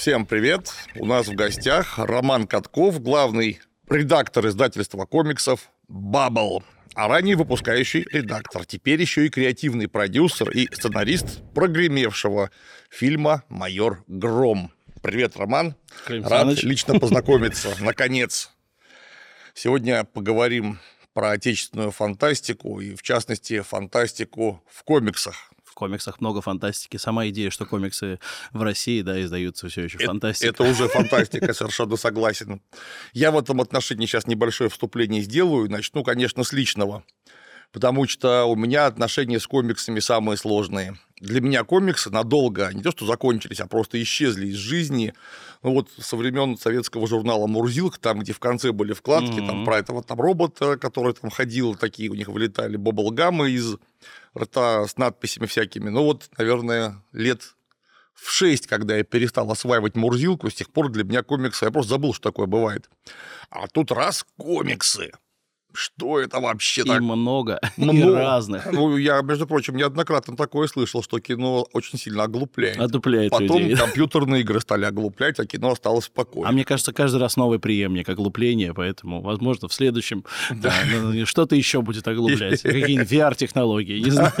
Всем привет! У нас в гостях Роман Катков, главный редактор издательства комиксов «Баббл», а ранее выпускающий редактор, теперь еще и креативный продюсер и сценарист прогремевшего фильма «Майор Гром». Привет, Роман. Клим Рад Саныч. лично познакомиться, наконец. Сегодня поговорим про отечественную фантастику и, в частности, фантастику в комиксах. Комиксах много фантастики. Сама идея, что комиксы в России, да, издаются все еще фантастика. Это уже фантастика, совершенно согласен. Я в этом отношении сейчас небольшое вступление сделаю. Начну, конечно, с личного. Потому что у меня отношения с комиксами самые сложные. Для меня комиксы надолго не то что закончились, а просто исчезли из жизни. Ну вот со времен советского журнала «Мурзилка», там, где в конце были вкладки, там Мгм. про этого там робота, который там ходил, такие у них вылетали баблгамы из рта с надписями всякими. Ну вот, наверное, лет в 6, когда я перестал осваивать Мурзилку, с тех пор для меня комиксы, я просто забыл, что такое бывает. А тут раз комиксы. Что это вообще И так? много, и Много. разных. Ну, я, между прочим, неоднократно такое слышал, что кино очень сильно оглупляет. Отупляет Потом людей. компьютерные игры стали оглуплять, а кино осталось спокойно. А мне кажется, каждый раз новый преемник оглупления, поэтому, возможно, в следующем да, ну, что-то еще будет оглуплять. Какие-нибудь VR-технологии, не знаю.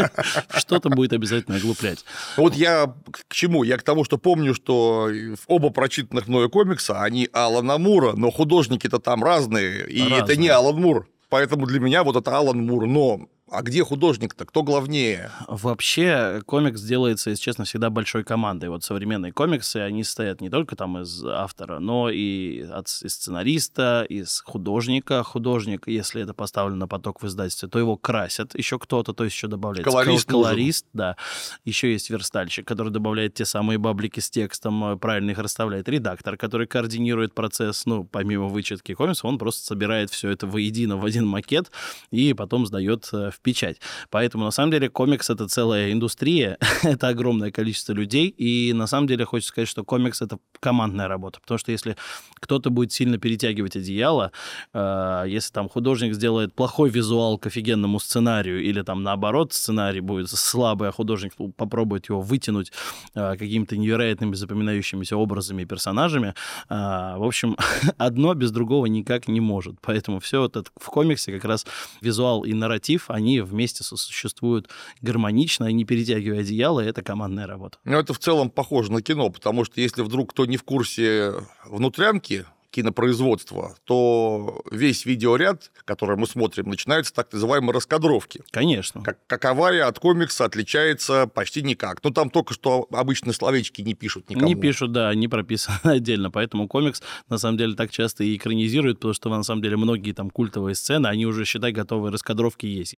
Что-то будет обязательно оглуплять. Вот я к чему? Я к тому, что помню, что оба прочитанных мною комикса, они Алана Мура, но художники-то там разные, и это не Алан Мур. Поэтому для меня вот это Алан Мур. Но а где художник-то? Кто главнее? Вообще, комикс делается, если честно, всегда большой командой. Вот современные комиксы, они состоят не только там из автора, но и от из сценариста, из художника. Художник, если это поставлено на поток в издательстве, то его красят еще кто-то, то есть еще добавляется Колорист кол- нужен. колорист, да. Еще есть верстальщик, который добавляет те самые баблики с текстом, э, правильно их расставляет. Редактор, который координирует процесс, ну, помимо вычетки комиксов, он просто собирает все это воедино в один макет и потом сдает э, печать. Поэтому, на самом деле, комикс — это целая индустрия, это огромное количество людей, и на самом деле хочется сказать, что комикс — это командная работа, потому что если кто-то будет сильно перетягивать одеяло, э, если там художник сделает плохой визуал к офигенному сценарию, или там наоборот сценарий будет слабый, а художник попробует его вытянуть э, какими-то невероятными запоминающимися образами и персонажами, э, в общем, одно без другого никак не может. Поэтому все это в комиксе как раз визуал и нарратив, они вместе сосуществуют гармонично, и не перетягивая одеяло, это командная работа. Ну, это в целом похоже на кино, потому что если вдруг кто не в курсе внутрянки кинопроизводства, то весь видеоряд, который мы смотрим, начинается с так называемой раскадровки. Конечно. Как, каковая от комикса отличается почти никак. Ну, там только что обычно словечки не пишут никому. Не пишут, да, не прописано отдельно. Поэтому комикс, на самом деле, так часто и экранизируют, потому что, на самом деле, многие там культовые сцены, они уже, считай, готовые раскадровки есть.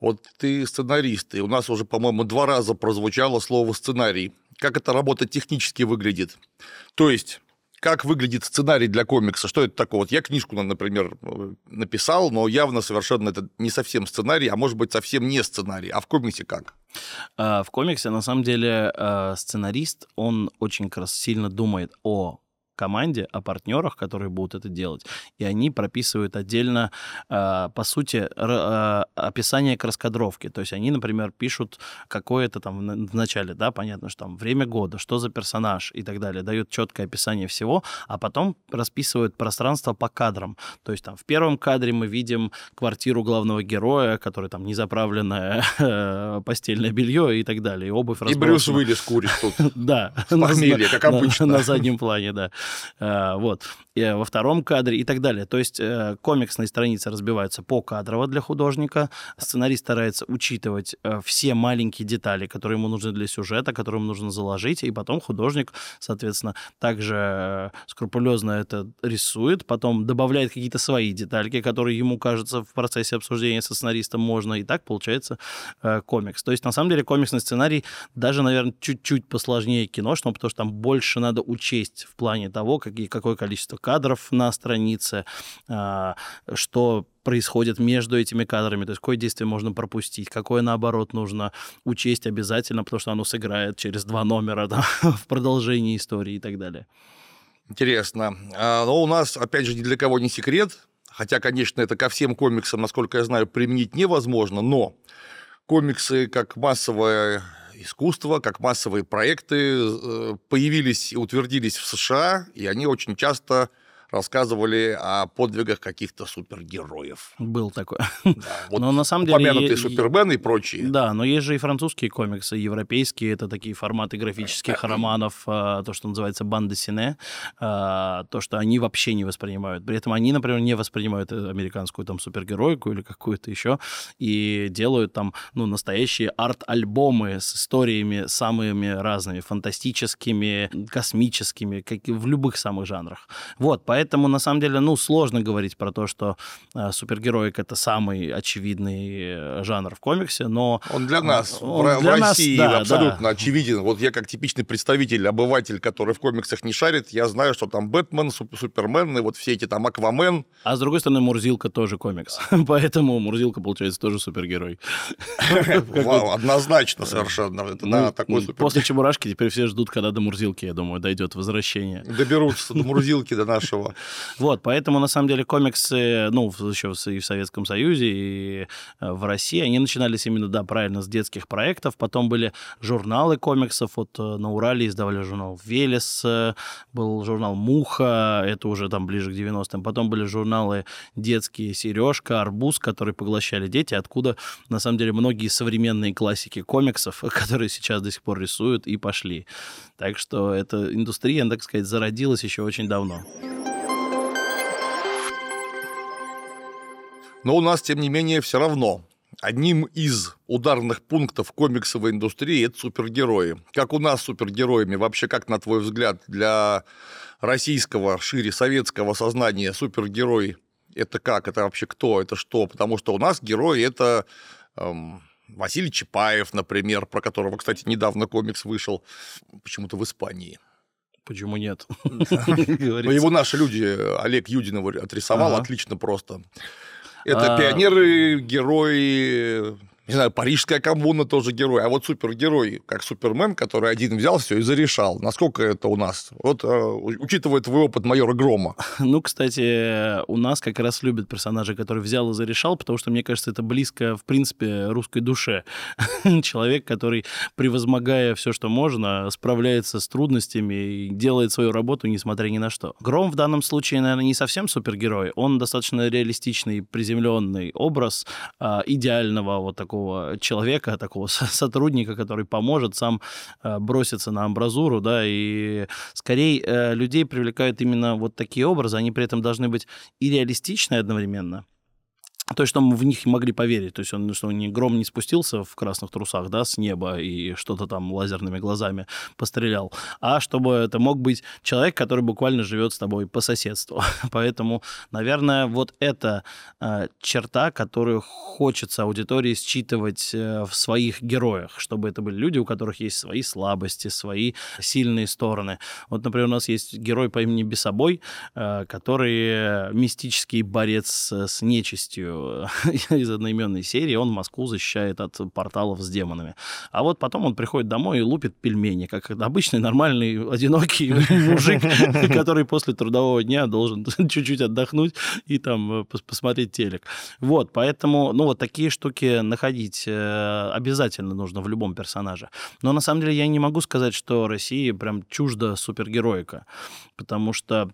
Вот ты сценарист, и у нас уже, по-моему, два раза прозвучало слово «сценарий». Как эта работа технически выглядит? То есть, как выглядит сценарий для комикса? Что это такое? Вот я книжку, например, э, написал, но явно совершенно это не совсем сценарий, а может быть совсем не сценарий. А в комиксе как? А В комиксе, на самом деле, э, сценарист, он очень как раз сильно думает о команде, о партнерах, которые будут это делать. И они прописывают отдельно, э, по сути, э, описание к раскадровке. То есть они, например, пишут какое-то там в на- в начале, да, понятно, что там время года, что за персонаж и так далее, дают четкое описание всего, а потом расписывают пространство по кадрам. То есть там в первом кадре мы видим квартиру главного героя, который там незаправленное постельное белье и так далее, и обувь И Брюс. Уиллис курит тут. Да. С похмелья, как обычно. На заднем плане, да. А, Вот. И во втором кадре и так далее. То есть э, комиксные страницы разбиваются по кадрово для художника. Сценарист старается учитывать э, все маленькие детали, которые ему нужны для сюжета, которые ему нужно заложить, и потом художник, соответственно, также э, скрупулезно это рисует, потом добавляет какие-то свои детальки, которые ему кажется в процессе обсуждения со сценаристом можно, и так получается э, комикс. То есть, на самом деле, комиксный сценарий даже, наверное, чуть-чуть посложнее киношного, потому что там больше надо учесть в плане того, какие, какое количество кадров на странице, а, что происходит между этими кадрами, то есть какое действие можно пропустить, какое, наоборот, нужно учесть обязательно, потому что оно сыграет через два номера да, в продолжении истории и так далее. Интересно. А, Но у нас, опять же, ни для кого не секрет, хотя, конечно, это ко всем комиксам, насколько я знаю, применить невозможно, но комиксы как массовое искусство, как массовые проекты э, появились и утвердились в США, и они очень часто рассказывали о подвигах каких-то супергероев. Был такой. Да, вот Но на самом деле... упомянутые Супермен и прочие. Да, но есть же и французские комиксы, европейские, это такие форматы графических романов, а, то, что называется банда сине, а, то, что они вообще не воспринимают. При этом они, например, не воспринимают э, американскую там супергеройку или какую-то еще, и делают там, ну, настоящие арт-альбомы с историями самыми разными, фантастическими, космическими, как и в любых самых жанрах. Вот, поэтому, на самом деле, ну, сложно говорить про то, что э, супергероик — это самый очевидный э, жанр в комиксе, но... Он для нас, Он в, Ро- в для нас, России, да, абсолютно да. очевиден. Вот я как типичный представитель, обыватель, который в комиксах не шарит, я знаю, что там Бэтмен, Суп- Супермен, и вот все эти там Аквамен. А с другой стороны, Мурзилка тоже комикс. Поэтому Мурзилка, получается, тоже супергерой. Вау, однозначно совершенно. Это, Ну, да, такой супер. После Чебурашки теперь все ждут, когда до Мурзилки, я думаю, дойдет возвращение. Доберутся до Мурзилки, до нашего. Вот, поэтому, на самом деле, комиксы, ну, еще и в Советском Союзе, и э, в России, они начинались именно, да, правильно, с детских проектов. Потом были журналы комиксов. Вот э, на Урале издавали журнал «Велес», э, был журнал «Муха», это уже там ближе к 90-м. Потом были журналы детские «Сережка», «Арбуз», которые поглощали дети, откуда, на самом деле, многие современные классики комиксов, которые сейчас до сих пор рисуют, и пошли. Так что эта индустрия, так сказать, зародилась еще очень давно. Но у нас, тем не менее, все равно одним из ударных пунктов комиксовой индустрии это супергерои. Как у нас супергероями, вообще как, на твой взгляд, для российского, шире советского сознания супергерой это как, это вообще кто, это что? Потому что у нас герои это эм, Василий Чапаев, например, про которого, кстати, недавно комикс вышел почему-то в Испании. Почему нет? Его наши люди, Олег Юдин его отрисовал отлично просто. Это А. пионеры, герои, не знаю, Парижская коммуна тоже герой, а вот супергерой, как Супермен, который один взял все и зарешал. Насколько это у нас? Вот, э, учитывая твой опыт майора Грома. Ну, кстати, у нас как раз любят персонажа, который взял и зарешал, потому что, мне кажется, это близко, в принципе, русской душе. Человек, который, превозмогая все, что можно, справляется с трудностями и делает свою работу, несмотря ни на что. Гром в данном случае, наверное, не совсем супергерой. Он достаточно реалистичный, приземленный образ а, идеального вот такого человека, такого со- сотрудника, который поможет сам э, броситься на амбразуру, да, и скорее э, людей привлекают именно вот такие образы, они при этом должны быть и реалистичны одновременно, то что мы в них могли поверить. То есть, он, что не, гром не спустился в красных трусах, да, с неба и что-то там лазерными глазами пострелял, а чтобы это мог быть человек, который буквально живет с тобой по соседству. Поэтому, наверное, вот эта э, черта, которую хочется аудитории считывать э, в своих героях, чтобы это были люди, у которых есть свои слабости, свои сильные стороны. Вот, например, у нас есть герой по имени Бесобой, э, который мистический борец с, с нечистью из одноименной серии. Он Москву защищает от порталов с демонами. А вот потом он приходит домой и лупит пельмени, как обычный нормальный одинокий мужик, который после трудового дня должен чуть-чуть отдохнуть и там э, пос- посмотреть телек. Вот, поэтому, ну, вот такие штуки находить э, обязательно нужно в любом персонаже. Но на самом деле я не могу сказать, что России прям чужда супергероика, потому что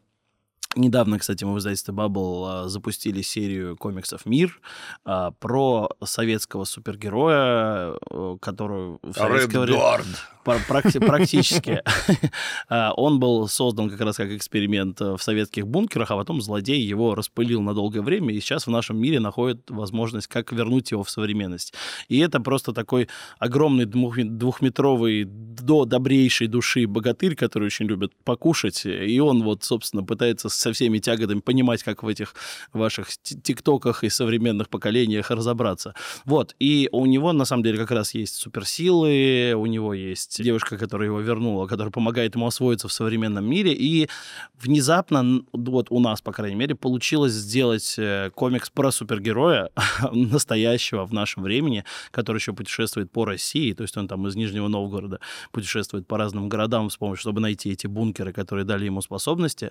Недавно, кстати, мы в издательстве Bubble а, запустили серию комиксов «Мир» а, про советского супергероя, э, которую в советское время- Редгард. Пр- практи- Практически. А, Он был создан как раз как эксперимент э, в советских бункерах, а потом злодей его распылил на долгое время, и сейчас в нашем мире находит возможность, как вернуть его в современность. И это просто такой огромный двух- двухметровый до добрейшей души богатырь, который очень любит покушать, и он вот, собственно, пытается со всеми тяготами понимать, как в этих ваших ти- тиктоках и современных поколениях разобраться. Вот, и у него, на самом деле, как раз есть суперсилы, у него есть девушка, которая его вернула, которая помогает ему освоиться в современном мире, и внезапно, вот у нас, по крайней мере, получилось сделать э, комикс про супергероя настоящего в нашем времени, который еще путешествует по России, то есть он там из Нижнего Новгорода путешествует по разным городам с помощью, чтобы найти эти бункеры, которые дали ему способности.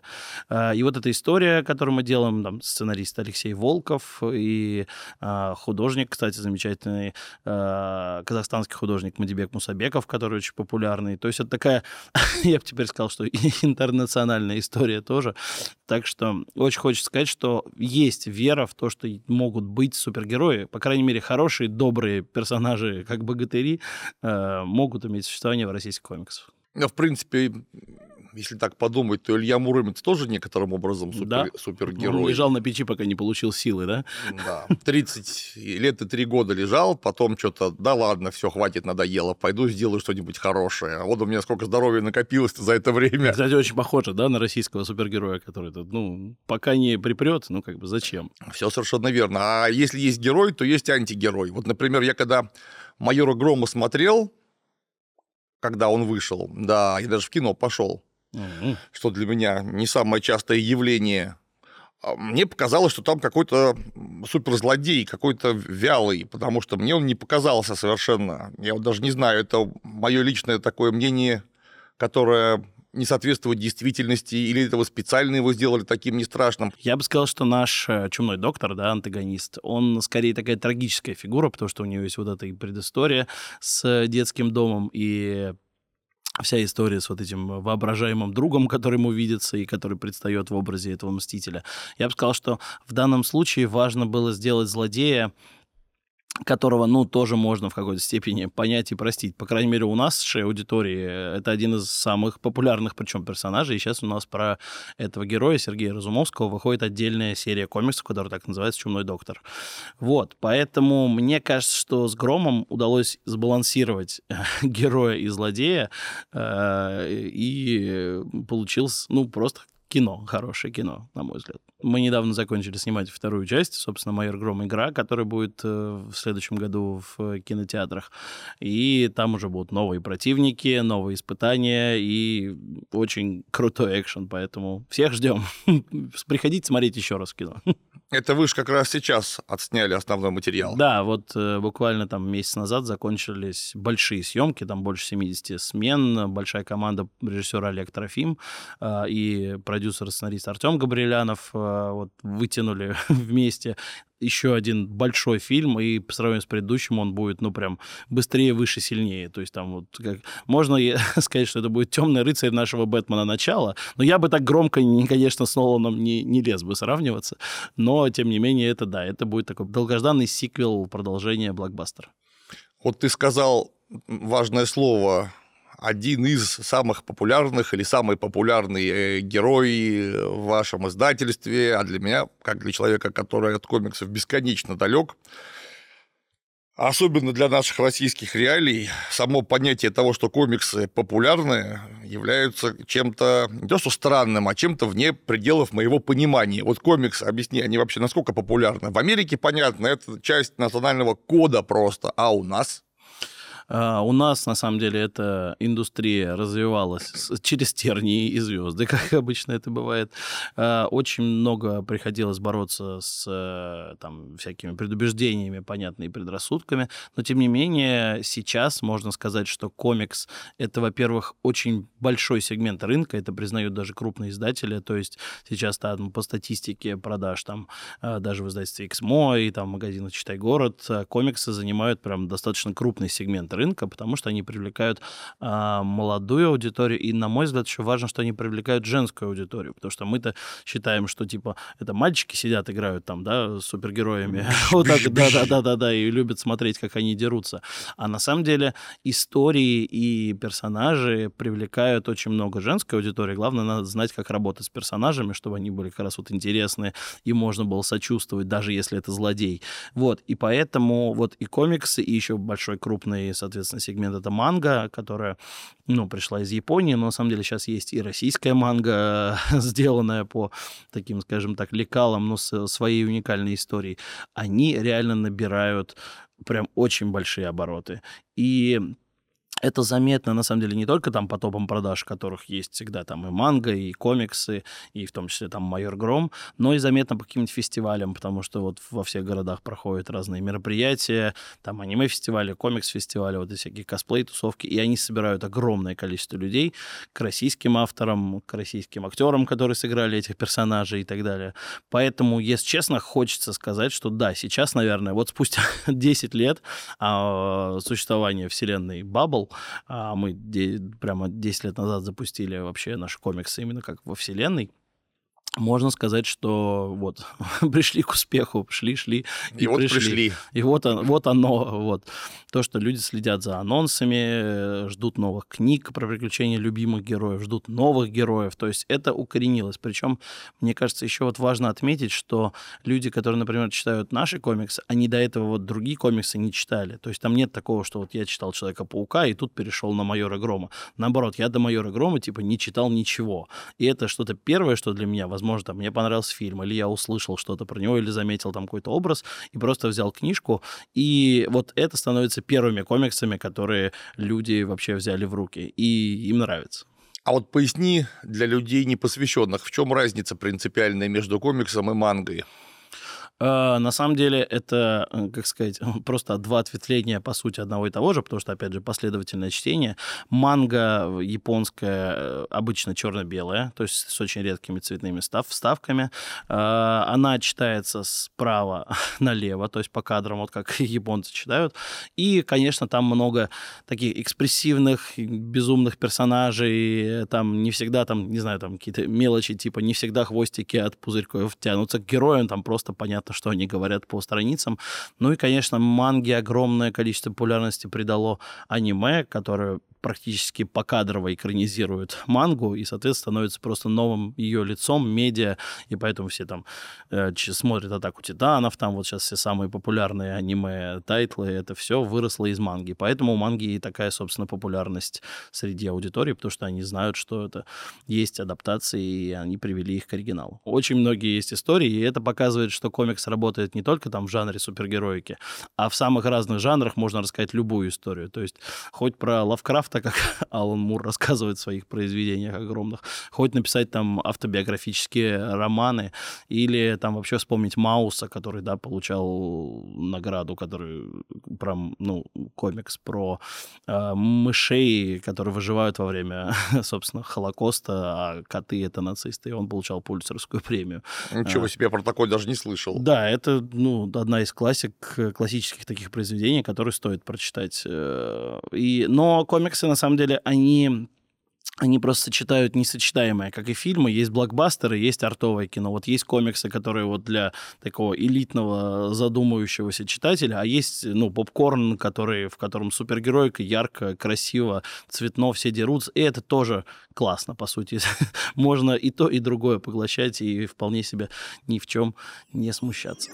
А, И вот эта история, которую мы делаем, там, сценарист Алексей Волков и э, художник, кстати, замечательный э, казахстанский художник Мадибек Мусабеков, который очень популярный. То есть это такая, я бы теперь сказал, что интернациональная история тоже. Так что очень хочется сказать, что есть вера в то, что могут быть супергерои, по крайней мере, хорошие, добрые персонажи, как богатыри, э, могут иметь существование в российских комиксах. Ну, в принципе, если так подумать, то Илья Муромец тоже некоторым образом супер, да? супергерой. Он лежал на печи, пока не получил силы, да? Да. 30 лет и 3 года лежал, потом что-то, да ладно, все, хватит, надоело, пойду сделаю что-нибудь хорошее. А вот у меня сколько здоровья накопилось за это время. Кстати, очень похоже, да, на российского супергероя, который, ну, пока не припрет, ну, как бы зачем? Все совершенно верно. А если есть герой, то есть антигерой. Вот, например, я когда «Майора Грома» смотрел, когда он вышел, да, я даже в кино пошел, mm-hmm. что для меня не самое частое явление. А мне показалось, что там какой-то суперзлодей, какой-то вялый, потому что мне он не показался совершенно. Я вот даже не знаю, это мое личное такое мнение, которое не соответствует действительности, или этого специально его сделали таким не страшным? Я бы сказал, что наш э, чумной доктор, да, антагонист, он скорее такая трагическая фигура, потому что у него есть вот эта и предыстория с детским домом, и вся история с вот этим воображаемым другом, который ему видится и который предстает в образе этого мстителя. Я бы сказал, что в данном случае важно было сделать злодея которого, ну, тоже можно в какой-то степени понять и простить. По крайней мере, у в аудитории это один из самых популярных, причем персонажей. И сейчас у нас про этого героя Сергея Разумовского выходит отдельная серия комиксов, которая так называется «Чумной доктор». Вот, поэтому мне кажется, что с Громом удалось сбалансировать героя и злодея, э, и получилось, ну, просто кино, хорошее кино, на мой взгляд. Мы недавно закончили снимать вторую часть, собственно, «Майор Гром. Игра», которая будет э, в следующем году в кинотеатрах. И там уже будут новые противники, новые испытания и очень крутой экшен, поэтому всех ждем. Приходите смотреть еще раз кино. Это вы же как раз сейчас отсняли основной материал. Да, вот э, буквально там месяц назад закончились большие съемки, там больше 70 смен, большая команда режиссера Олег Трофим э, и продюсер-сценарист Артем Габрилянов э, вот вытянули вместе еще один большой фильм, и по сравнению с предыдущим он будет, ну, прям быстрее, выше, сильнее. То есть там вот как... Можно сказать, что это будет «Темный рыцарь» нашего Бэтмена начала, но я бы так громко, конечно, с Ноланом не, не лез бы сравниваться, но, тем не менее, это да, это будет такой долгожданный сиквел продолжения блокбастера. Вот ты сказал важное слово один из самых популярных или самый популярный э, герой в вашем издательстве, а для меня, как для человека, который от комиксов бесконечно далек, Особенно для наших российских реалий, само понятие того, что комиксы популярны, являются чем-то не то что странным, а чем-то вне пределов моего понимания. Вот комиксы, объясни, они вообще насколько популярны? В Америке, понятно, это часть национального кода просто, а у нас? А, у нас, на самом деле, эта индустрия развивалась через тернии и звезды, как обычно это бывает. А, очень много приходилось бороться с э, там, всякими предубеждениями, понятными предрассудками, но, тем не менее, сейчас можно сказать, что комикс — это, во-первых, очень большой сегмент рынка, это признают даже крупные издатели, то есть сейчас там по статистике продаж там а, даже в издательстве «Эксмо» и там в магазинах «Читай город» комиксы занимают прям достаточно крупный сегмент рынка, потому что они привлекают а, молодую аудиторию, и, на мой взгляд, еще важно, что они привлекают женскую аудиторию, потому что мы-то считаем, что, типа, это мальчики сидят, играют там, да, супергероями, вот так, да-да-да-да, и любят смотреть, как они дерутся. А на самом деле истории и персонажи привлекают очень много женской аудитории. Главное, надо знать, как работать с персонажами, чтобы они были как раз вот интересны, и можно было сочувствовать, даже если это злодей. Вот, и поэтому вот и комиксы, и еще большой крупный, соответственно, сегмент это манга, которая, ну, пришла из Японии, но на самом деле сейчас есть и российская манга, сделанная по таким, скажем так, лекалам, но с своей уникальной историей. Они реально набирают прям очень большие обороты. И это заметно, на самом деле, не только там по топам продаж, которых есть всегда там и манго, и комиксы, и в том числе там «Майор Гром», но и заметно по каким-нибудь фестивалям, потому что вот во всех городах проходят разные мероприятия, там аниме-фестивали, комикс-фестивали, вот эти всякие косплей-тусовки, и они собирают огромное количество людей к российским авторам, к российским актерам, которые сыграли этих персонажей и так далее. Поэтому, если честно, хочется сказать, что да, сейчас, наверное, вот спустя 10 лет а, существования вселенной Bubble, а мы прямо 10 лет назад запустили вообще наши комиксы именно как во вселенной, можно сказать, что вот пришли к успеху, шли, шли и, и вот пришли. пришли. И вот, вот оно, вот то, что люди следят за анонсами, ждут новых книг про приключения любимых героев, ждут новых героев, то есть это укоренилось. Причем, мне кажется, еще вот важно отметить, что люди, которые, например, читают наши комиксы, они до этого вот другие комиксы не читали. То есть там нет такого, что вот я читал Человека-паука и тут перешел на Майора Грома. Наоборот, я до Майора Грома типа не читал ничего. И это что-то первое, что для меня, возможно, возможно, там, мне понравился фильм, или я услышал что-то про него, или заметил там какой-то образ, и просто взял книжку, и вот это становится первыми комиксами, которые люди вообще взяли в руки, и им нравится. А вот поясни для людей непосвященных, в чем разница принципиальная между комиксом и мангой? А, на самом деле это, э, как сказать, просто два ответвления, по сути, одного и того же, потому что, опять же, последовательное чтение. Манга японская э, обычно черно-белая, то есть с очень редкими цветными став вставками. А, она читается справа налево, то есть по кадрам, вот как японцы читают. И, конечно, там много таких экспрессивных, безумных персонажей. Там не всегда, там, не знаю, там какие-то мелочи, типа не всегда хвостики от пузырьков тянутся к героям, там просто понятно, понятно, что они говорят по страницам. Ну и, конечно, манге огромное количество популярности придало аниме, которое практически покадрово экранизирует мангу и, соответственно, становится просто новым ее лицом, медиа, и поэтому все там э, смотрят «Атаку титанов», там вот сейчас все самые популярные аниме-тайтлы, это все выросло из манги. Поэтому у манги и такая, собственно, популярность среди аудитории, потому что они знают, что это есть адаптации, и они привели их к оригиналу. Очень многие есть истории, и это показывает, что комикс работает не только там в жанре супергероики, а в самых разных жанрах можно рассказать любую историю. То есть хоть про Лавкрафта так как Алан Мур рассказывает в своих произведениях огромных, хоть написать там автобиографические романы, или там вообще вспомнить Мауса, который, да, получал награду, который про, ну, комикс про э, мышей, которые выживают во время, собственно, Холокоста, а коты — это нацисты, и он получал Пульцерскую премию. Ничего а, себе, про такой даже не слышал. Да, это, ну, одна из классик, классических таких произведений, которые стоит прочитать. Э, и, но комиксы комиксы, на самом деле, они они просто сочетают несочетаемое, как и фильмы. Есть блокбастеры, есть артовое кино. Вот есть комиксы, которые вот для такого элитного задумывающегося читателя, а есть, ну, попкорн, который, в котором супергеройка ярко, красиво, цветно, все дерутся. И это тоже классно, по сути. Можно и то, и другое поглощать, и вполне себе ни в чем не смущаться.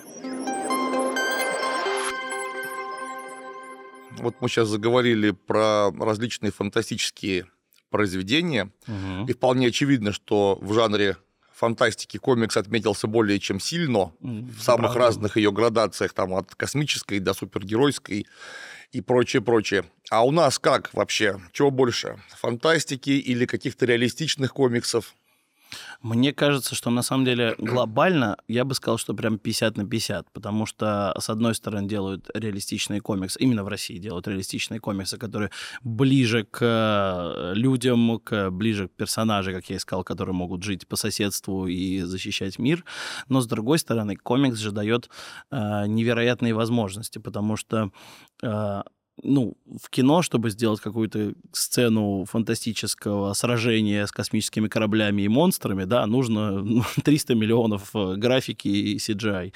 Вот мы сейчас заговорили про различные фантастические произведения, угу. и вполне очевидно, что в жанре фантастики комикс отметился более чем сильно в самых Правда. разных ее градациях, там от космической до супергеройской и прочее, прочее. А у нас как вообще? Чего больше? Фантастики или каких-то реалистичных комиксов? Мне кажется, что на самом деле глобально я бы сказал, что прям 50 на 50, потому что с одной стороны делают реалистичные комиксы, именно в России делают реалистичные комиксы, которые ближе к э, людям, к, ближе к персонажам, как я искал, которые могут жить по соседству и защищать мир. Но с другой стороны, комикс же дает э, невероятные возможности, потому что э, ну, в кино, чтобы сделать какую-то сцену фантастического сражения с космическими кораблями и монстрами, да, нужно 300 миллионов э, графики и CGI.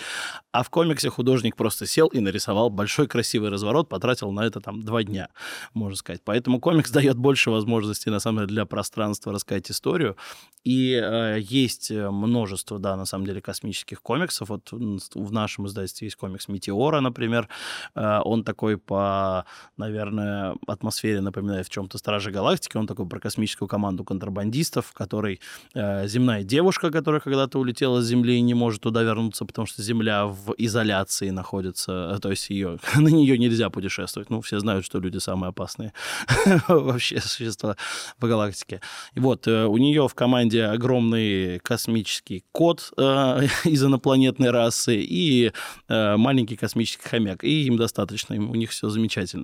А в комиксе художник просто сел и нарисовал большой красивый разворот, потратил на это там два дня, можно сказать. Поэтому комикс дает больше возможностей, на самом деле, для пространства рассказать историю. И э, есть множество, да, на самом деле, космических комиксов. Вот в нашем издательстве есть комикс «Метеора», например. Э, он такой по наверное, атмосфере напоминает в чем-то Стражи Галактики. Он такой про космическую команду контрабандистов, в которой э, земная девушка, которая когда-то улетела с Земли и не может туда вернуться, потому что Земля в изоляции находится, э, то есть ее, на нее нельзя путешествовать. Ну, все знают, что люди самые опасные вообще существа в галактике. И вот, э, у нее в команде огромный космический кот э, из инопланетной расы и э, маленький космический хомяк. И им достаточно, им, у них все замечательно.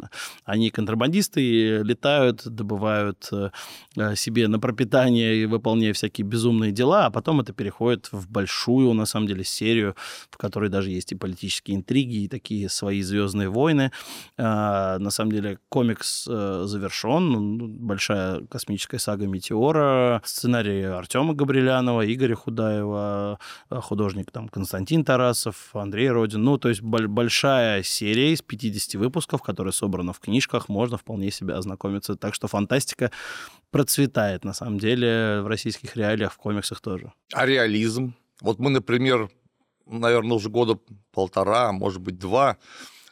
Они контрабандисты, летают, добывают э, себе на пропитание и выполняя всякие безумные дела, а потом это переходит в большую, на самом деле, серию, в которой даже есть и политические интриги, и такие свои звездные войны. Э, на самом деле комикс э, завершен, ну, большая космическая сага «Метеора», сценарий Артема Габрилянова, Игоря Худаева, художник там Константин Тарасов, Андрей Родин. Ну, то есть большая серия из 50 выпусков, которая собрана в книжках, можно вполне себе ознакомиться. Так что фантастика процветает, на самом деле, в российских реалиях, в комиксах тоже. А реализм? Вот мы, например, наверное, уже года полтора, а может быть, два,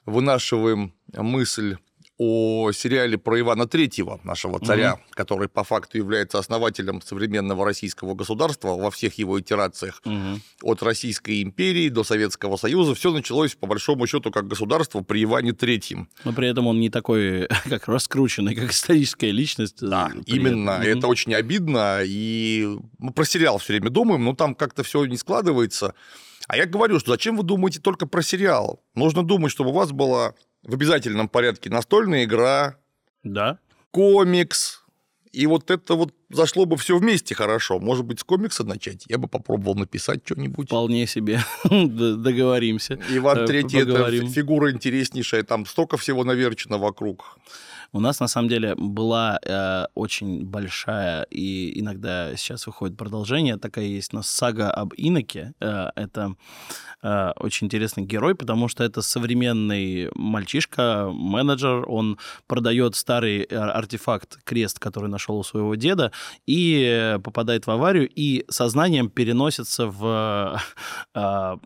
вынашиваем мысль о сериале про Ивана Третьего, нашего царя, угу. который по факту является основателем современного российского государства во всех его итерациях, угу. от Российской империи до Советского Союза. Все началось, по большому счету, как государство при Иване Третьем. Но при этом он не такой, как раскрученный, как историческая личность. Да, именно. Угу. Это очень обидно. И мы про сериал все время думаем, но там как-то все не складывается. А я говорю, что зачем вы думаете только про сериал? Нужно думать, чтобы у вас была в обязательном порядке настольная игра, да. комикс, и вот это вот зашло бы все вместе хорошо. Может быть, с комикса начать? Я бы попробовал написать что-нибудь. Вполне себе. Договоримся. Иван Третий – это фигура интереснейшая. Там столько всего наверчено вокруг. У нас, на самом деле, была э, очень большая, и иногда сейчас выходит продолжение, такая есть у нас сага об Иноке. Э, это э, очень интересный герой, потому что это современный мальчишка, менеджер, он продает старый э, артефакт, крест, который нашел у своего деда, и попадает в аварию, и сознанием переносится в э,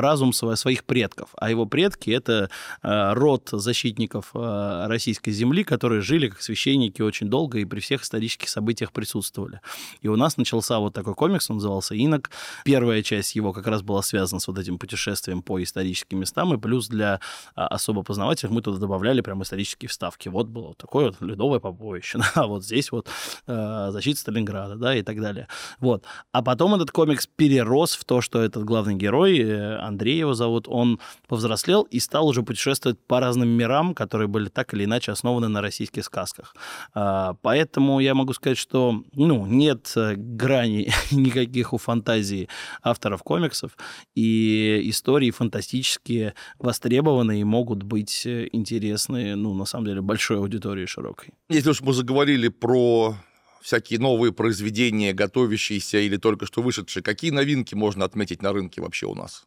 разум своих предков. А его предки — это э, род защитников э, российской земли, которые жили как священники очень долго и при всех исторических событиях присутствовали. И у нас начался вот такой комикс, он назывался «Инок». Первая часть его как раз была связана с вот этим путешествием по историческим местам, и плюс для а, особо познавательных мы туда добавляли прям исторические вставки. Вот было вот такое вот ледовое побоище, а вот здесь вот э, защита Сталинграда, да, и так далее. Вот. А потом этот комикс перерос в то, что этот главный герой, э, Андрей его зовут, он повзрослел и стал уже путешествовать по разным мирам, которые были так или иначе основаны на российских сказках. А, поэтому я могу сказать, что ну, нет э, грани никаких у фантазии авторов комиксов, и истории фантастические востребованы и могут быть э, интересны, ну, на самом деле, большой аудитории широкой. Если уж мы заговорили про всякие новые произведения, готовящиеся или только что вышедшие, какие новинки можно отметить на рынке вообще у нас?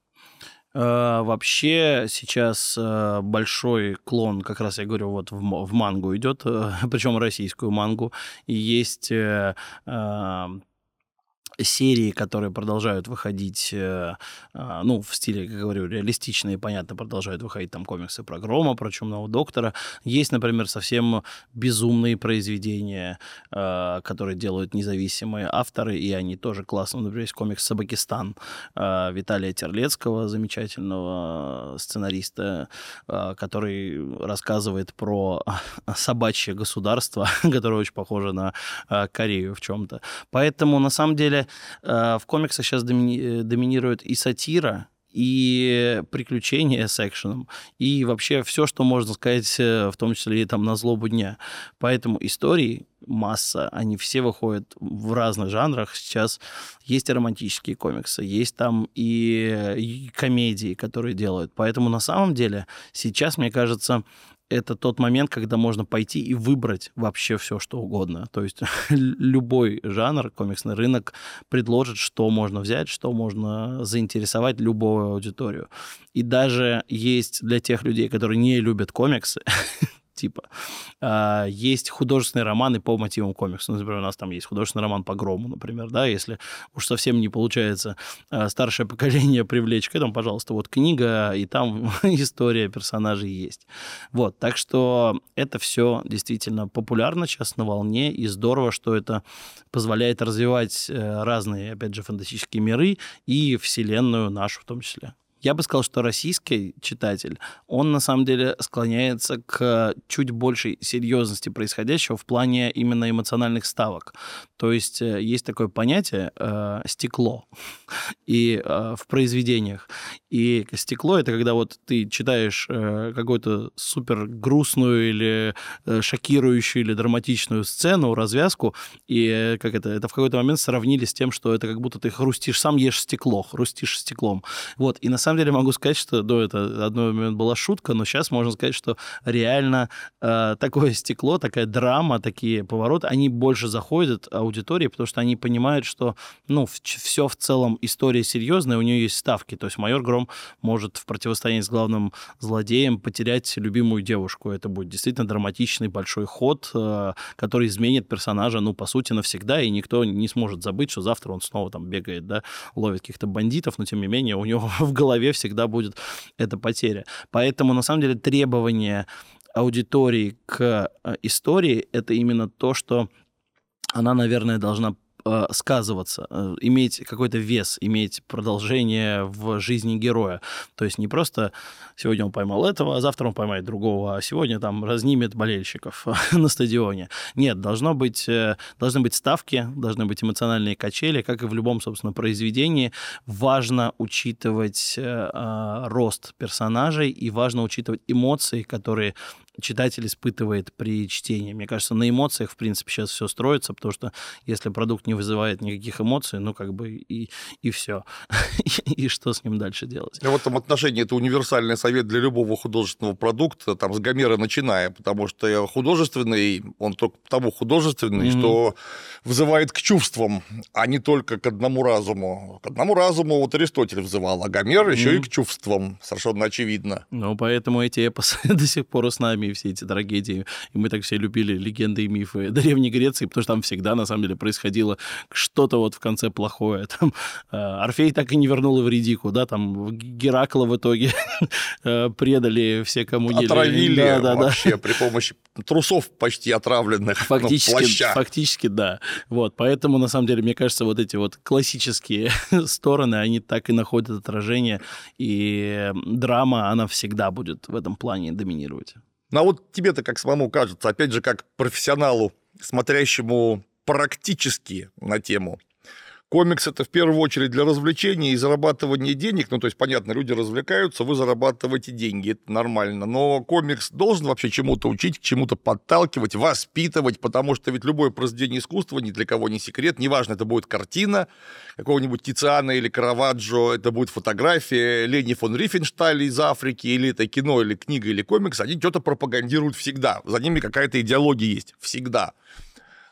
Э, вообще сейчас э, большой клон, как раз я говорю, вот в, в мангу идет, э, причем российскую мангу, и есть серии, которые продолжают выходить, э, а, ну, в стиле, как говорю, реалистичные, понятно, продолжают выходить там комиксы про Грома, про Чумного Доктора. Есть, например, совсем безумные произведения, э, которые делают независимые авторы, и они тоже классные. Например, есть комикс «Собакистан» э, Виталия Терлецкого, замечательного сценариста, который рассказывает про собачье государство, которое очень похоже на Корею в чем-то. Поэтому, на самом деле, э, в комиксах сейчас домини- э, доминирует и сатира, и приключения с экшеном, и вообще все, что можно сказать, э, в том числе и там на злобу дня. Поэтому истории масса, они все выходят в разных жанрах. Сейчас есть и романтические комиксы, есть там и, и комедии, которые делают. Поэтому на самом деле сейчас, мне кажется, это тот момент, когда можно пойти и выбрать вообще все, что угодно. То есть любой жанр, комиксный рынок предложит, что можно взять, что можно заинтересовать любую аудиторию. И даже есть для тех людей, которые не любят комиксы, типа. А, есть художественные романы по мотивам комикса. Ну, например, у нас там есть художественный роман по Грому, например, да, если уж совсем не получается а, старшее поколение привлечь к этому, пожалуйста, вот книга, и там история персонажей есть. Вот, так что это все действительно популярно сейчас на волне, и здорово, что это позволяет развивать э, разные, опять же, фантастические миры и вселенную нашу в том числе. Я бы сказал, что российский читатель, он на самом деле склоняется к чуть большей серьезности происходящего в плане именно эмоциональных ставок. То есть э, есть такое понятие э, стекло и э, в произведениях. И стекло это когда вот ты читаешь э, какую-то супер грустную или э, шокирующую или драматичную сцену, развязку, и э, как это, это в какой-то момент сравнили с тем, что это как будто ты хрустишь, сам ешь стекло, хрустишь стеклом. Вот. И на самом деле могу сказать, что до это одной момент была шутка, но сейчас можно сказать, что реально э, такое стекло, такая драма, такие повороты, они больше заходят аудитории, потому что они понимают, что ну, все в целом история серьезная, у нее есть ставки. То есть майор Гром может в противостоянии с главным злодеем потерять любимую девушку. Это будет действительно драматичный большой ход, э, который изменит персонажа, ну, по сути, навсегда, и никто не сможет забыть, что завтра он снова там бегает, да, ловит каких-то бандитов, но тем не менее у него в голове голове всегда будет эта потеря. Поэтому, на самом деле, требование аудитории к э, истории — это именно то, что она, наверное, должна э, сказываться, э, иметь какой-то вес, иметь продолжение в жизни героя. То есть не просто сегодня он поймал этого, а завтра он поймает другого, а сегодня там разнимет болельщиков на стадионе. Нет, должно быть, э, должны быть ставки, должны быть эмоциональные качели, как и в любом, собственно, произведении. Важно учитывать э, рост персонажей и важно учитывать эмоции, которые читатель испытывает при чтении. Мне кажется, на эмоциях, в принципе, сейчас все строится, потому что если продукт не вызывает никаких эмоций, ну, как бы и, и все. и что с ним дальше делать? в этом отношении это универсальный совет для любого художественного продукта, там, с Гомера начиная, потому что художественный, он только потому художественный, mm-hmm. что вызывает к чувствам, а не только к одному разуму. К одному разуму вот Аристотель взывал, а Гомер еще и к чувствам, совершенно очевидно. Ну, поэтому эти эпосы до сих пор с нами, все эти трагедии. И мы так все любили легенды и мифы Древней Греции, потому что там всегда, на самом деле, происходило что-то вот в конце плохое. Там э, Орфей так и не вернул Эвридику, да, там Геракла в итоге э, предали все, кому не Отравили да, да, вообще да. при помощи трусов почти отравленных, ну, фактически, ну, Фактически, да. Вот, поэтому, на самом деле, мне кажется, вот эти вот классические стороны, они так и находят отражение, и драма, она всегда будет в этом плане доминировать. Ну а вот тебе-то как самому кажется, опять же, как профессионалу, смотрящему практически на тему, Комикс это в первую очередь для развлечения и зарабатывания денег. Ну, то есть, понятно, люди развлекаются, вы зарабатываете деньги, это нормально. Но комикс должен вообще чему-то учить, к чему-то подталкивать, воспитывать, потому что ведь любое произведение искусства, ни для кого не секрет, неважно, это будет картина какого-нибудь Тициана или Караваджо, это будет фотография Лени фон Рифеншталя из Африки, или это кино, или книга, или комикс, они что-то пропагандируют всегда. За ними какая-то идеология есть. Всегда.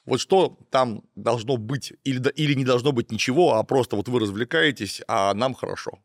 Вот что там должно быть или, или не должно быть ничего, а просто вот вы развлекаетесь, а нам хорошо.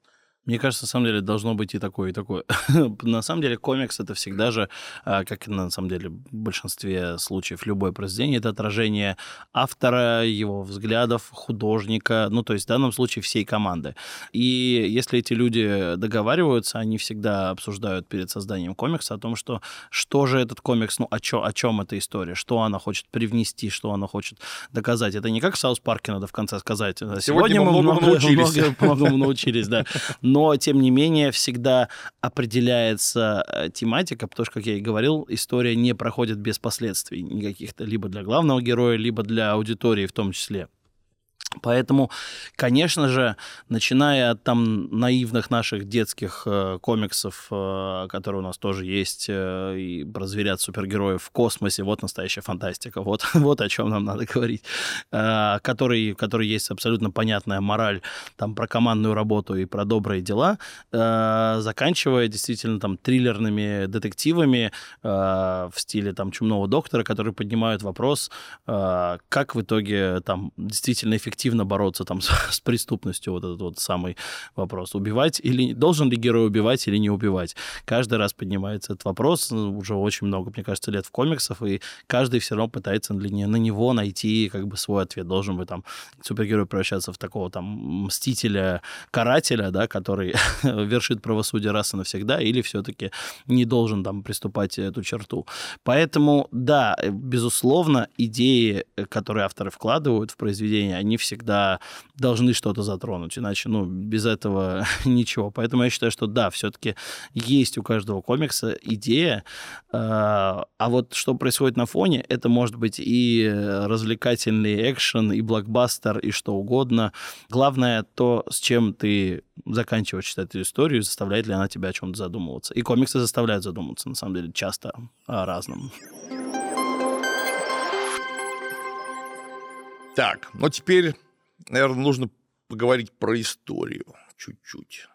Мне кажется, на самом деле должно быть и такое, и такое. на самом деле комикс это всегда же, а, как на самом деле в большинстве случаев любое произведение, это отражение автора, его взглядов, художника, ну то есть в данном случае всей команды. И если эти люди договариваются, они всегда обсуждают перед созданием комикса о том, что что же этот комикс, ну о, чё, о чем эта история, что она хочет привнести, что она хочет доказать. Это не как в South Park е надо в конце сказать. Сегодня, Сегодня мы многому научились. Многому научились, да. но, тем не менее, всегда определяется э, тематика, потому что, как я и говорил, история не проходит без последствий никаких-то, либо для главного героя, либо для аудитории в том числе. Поэтому, конечно же, начиная от там наивных наших детских э, комиксов, э, которые у нас тоже есть, э, и про зверят супергероев в космосе, вот настоящая фантастика, вот, вот о чем нам надо говорить, э, который, который есть абсолютно понятная мораль там про командную работу и про добрые дела, э, заканчивая действительно там триллерными детективами э, в стиле там Чумного доктора, которые поднимают вопрос, э, как в итоге там действительно эффективно эффективно бороться там с, с преступностью, вот этот вот самый вопрос. Убивать или... Должен ли герой убивать или не убивать? Каждый раз поднимается этот вопрос, ну, уже очень много, мне кажется, лет в комиксах, и каждый все равно пытается на него найти как бы свой ответ. Должен быть там супергерой превращаться в такого там мстителя, карателя, да, который вершит правосудие раз и навсегда, или все-таки не должен там приступать эту черту. Поэтому, да, безусловно, идеи, которые авторы вкладывают в произведение, они всегда должны что-то затронуть, иначе, ну, без этого ничего. Поэтому я считаю, что да, все-таки есть у каждого комикса идея, а, а вот что происходит на фоне, это может быть и развлекательный экшен, и блокбастер, и что угодно. Главное то, с чем ты заканчиваешь читать эту историю, заставляет ли она тебя о чем-то задумываться. И комиксы заставляют задумываться, на самом деле, часто о разном. Так, ну теперь, наверное, нужно поговорить про историю чуть-чуть.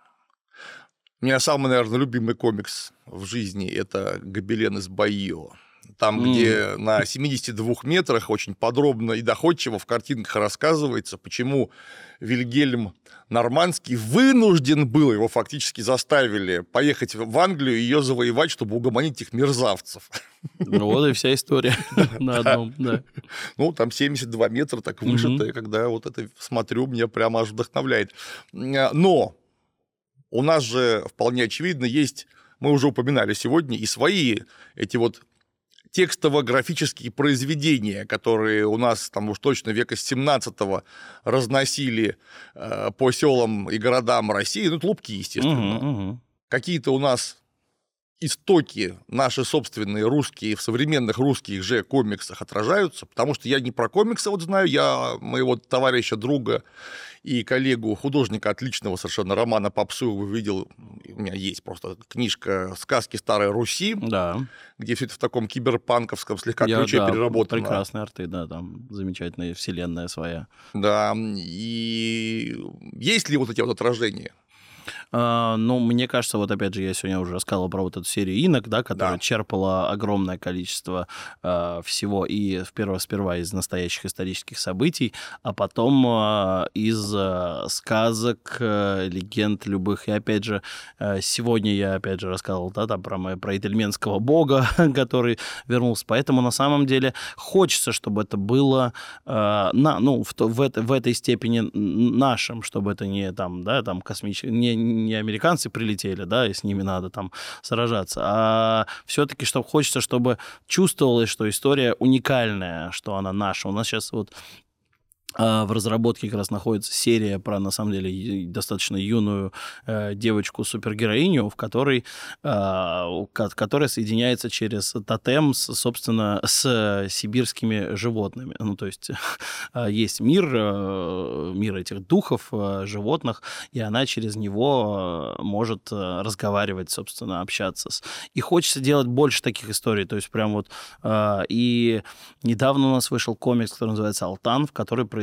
У меня самый, наверное, любимый комикс в жизни – это «Гобелен из Байо». Там, mm. где на 72 метрах очень подробно и доходчиво в картинках рассказывается, почему Вильгельм Нормандский вынужден был, его фактически заставили поехать в Англию и ее завоевать, чтобы угомонить этих мерзавцев. Ну вот и вся история на одном, да. Ну, там 72 метра так вышито, и когда вот это смотрю, меня прямо аж вдохновляет. Но у нас же вполне очевидно есть, мы уже упоминали сегодня, и свои эти вот текстово-графические произведения, которые у нас там уж точно века 17-го разносили э, по селам и городам России, ну, тлупки, естественно. Угу, угу. Какие-то у нас истоки наши собственные русские в современных русских же комиксах отражаются, потому что я не про комиксы вот знаю, я моего товарища, друга и коллегу, художника отличного совершенно Романа Попсуева видел, у меня есть просто книжка «Сказки старой Руси», да. где все это в таком киберпанковском слегка я, ключе да, переработано. Прекрасные арты, да, там замечательная вселенная своя. Да, и есть ли вот эти вот отражения? Ну, мне кажется, вот опять же, я сегодня уже рассказывал про вот эту серию «Инок», да, которая да. черпала огромное количество э, всего и вперва, сперва из настоящих исторических событий, а потом э, из э, сказок, э, легенд любых. И опять же, э, сегодня я опять же рассказывал, да, там про, про итальменского бога, который вернулся. Поэтому на самом деле хочется, чтобы это было э, на, ну, в, в, в этой степени нашим, чтобы это не там, да, там космический, не не американцы прилетели, да, и с ними надо там сражаться, а все-таки, чтобы хочется, чтобы чувствовалось, что история уникальная, что она наша. У нас сейчас вот в разработке как раз находится серия про, на самом деле, достаточно юную э, девочку-супергероиню, в которой, э, которая соединяется через тотем, с, собственно, с сибирскими животными. Ну, то есть э, есть мир, э, мир этих духов, э, животных, и она через него э, может э, разговаривать, собственно, общаться. С... И хочется делать больше таких историй. То есть прям вот... Э, и недавно у нас вышел комикс, который называется «Алтан», в который происходит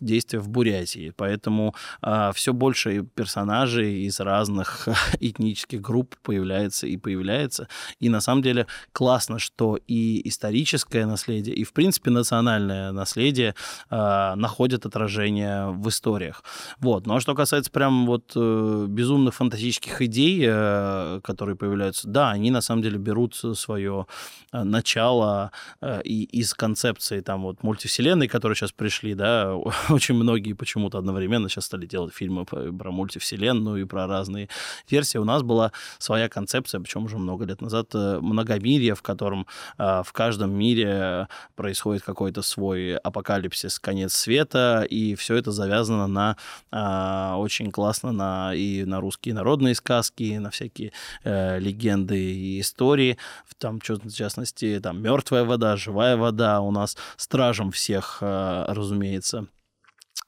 действие в Бурятии. Поэтому э, а, все больше персонажей из разных этнических групп появляется и появляется. И на самом деле классно, что и историческое наследие, и в принципе национальное наследие э, находят отражение в историях. Вот. Ну а что касается прям вот э, безумных фантастических идей, э, которые появляются, да, они на самом деле берут свое э, начало э, и из концепции там вот мультивселенной, которые сейчас пришли, да, очень многие почему-то одновременно сейчас стали делать фильмы про мультивселенную и про разные версии. У нас была своя концепция, причем уже много лет назад, э, многомирие, в котором э, в каждом мире происходит какой-то свой апокалипсис, конец света, и все это завязано на э, очень классно на и на русские народные сказки, на всякие легенды и истории. Там, в частности, там мертвая вода, живая вода у нас стражем всех, разумеется, Awesome.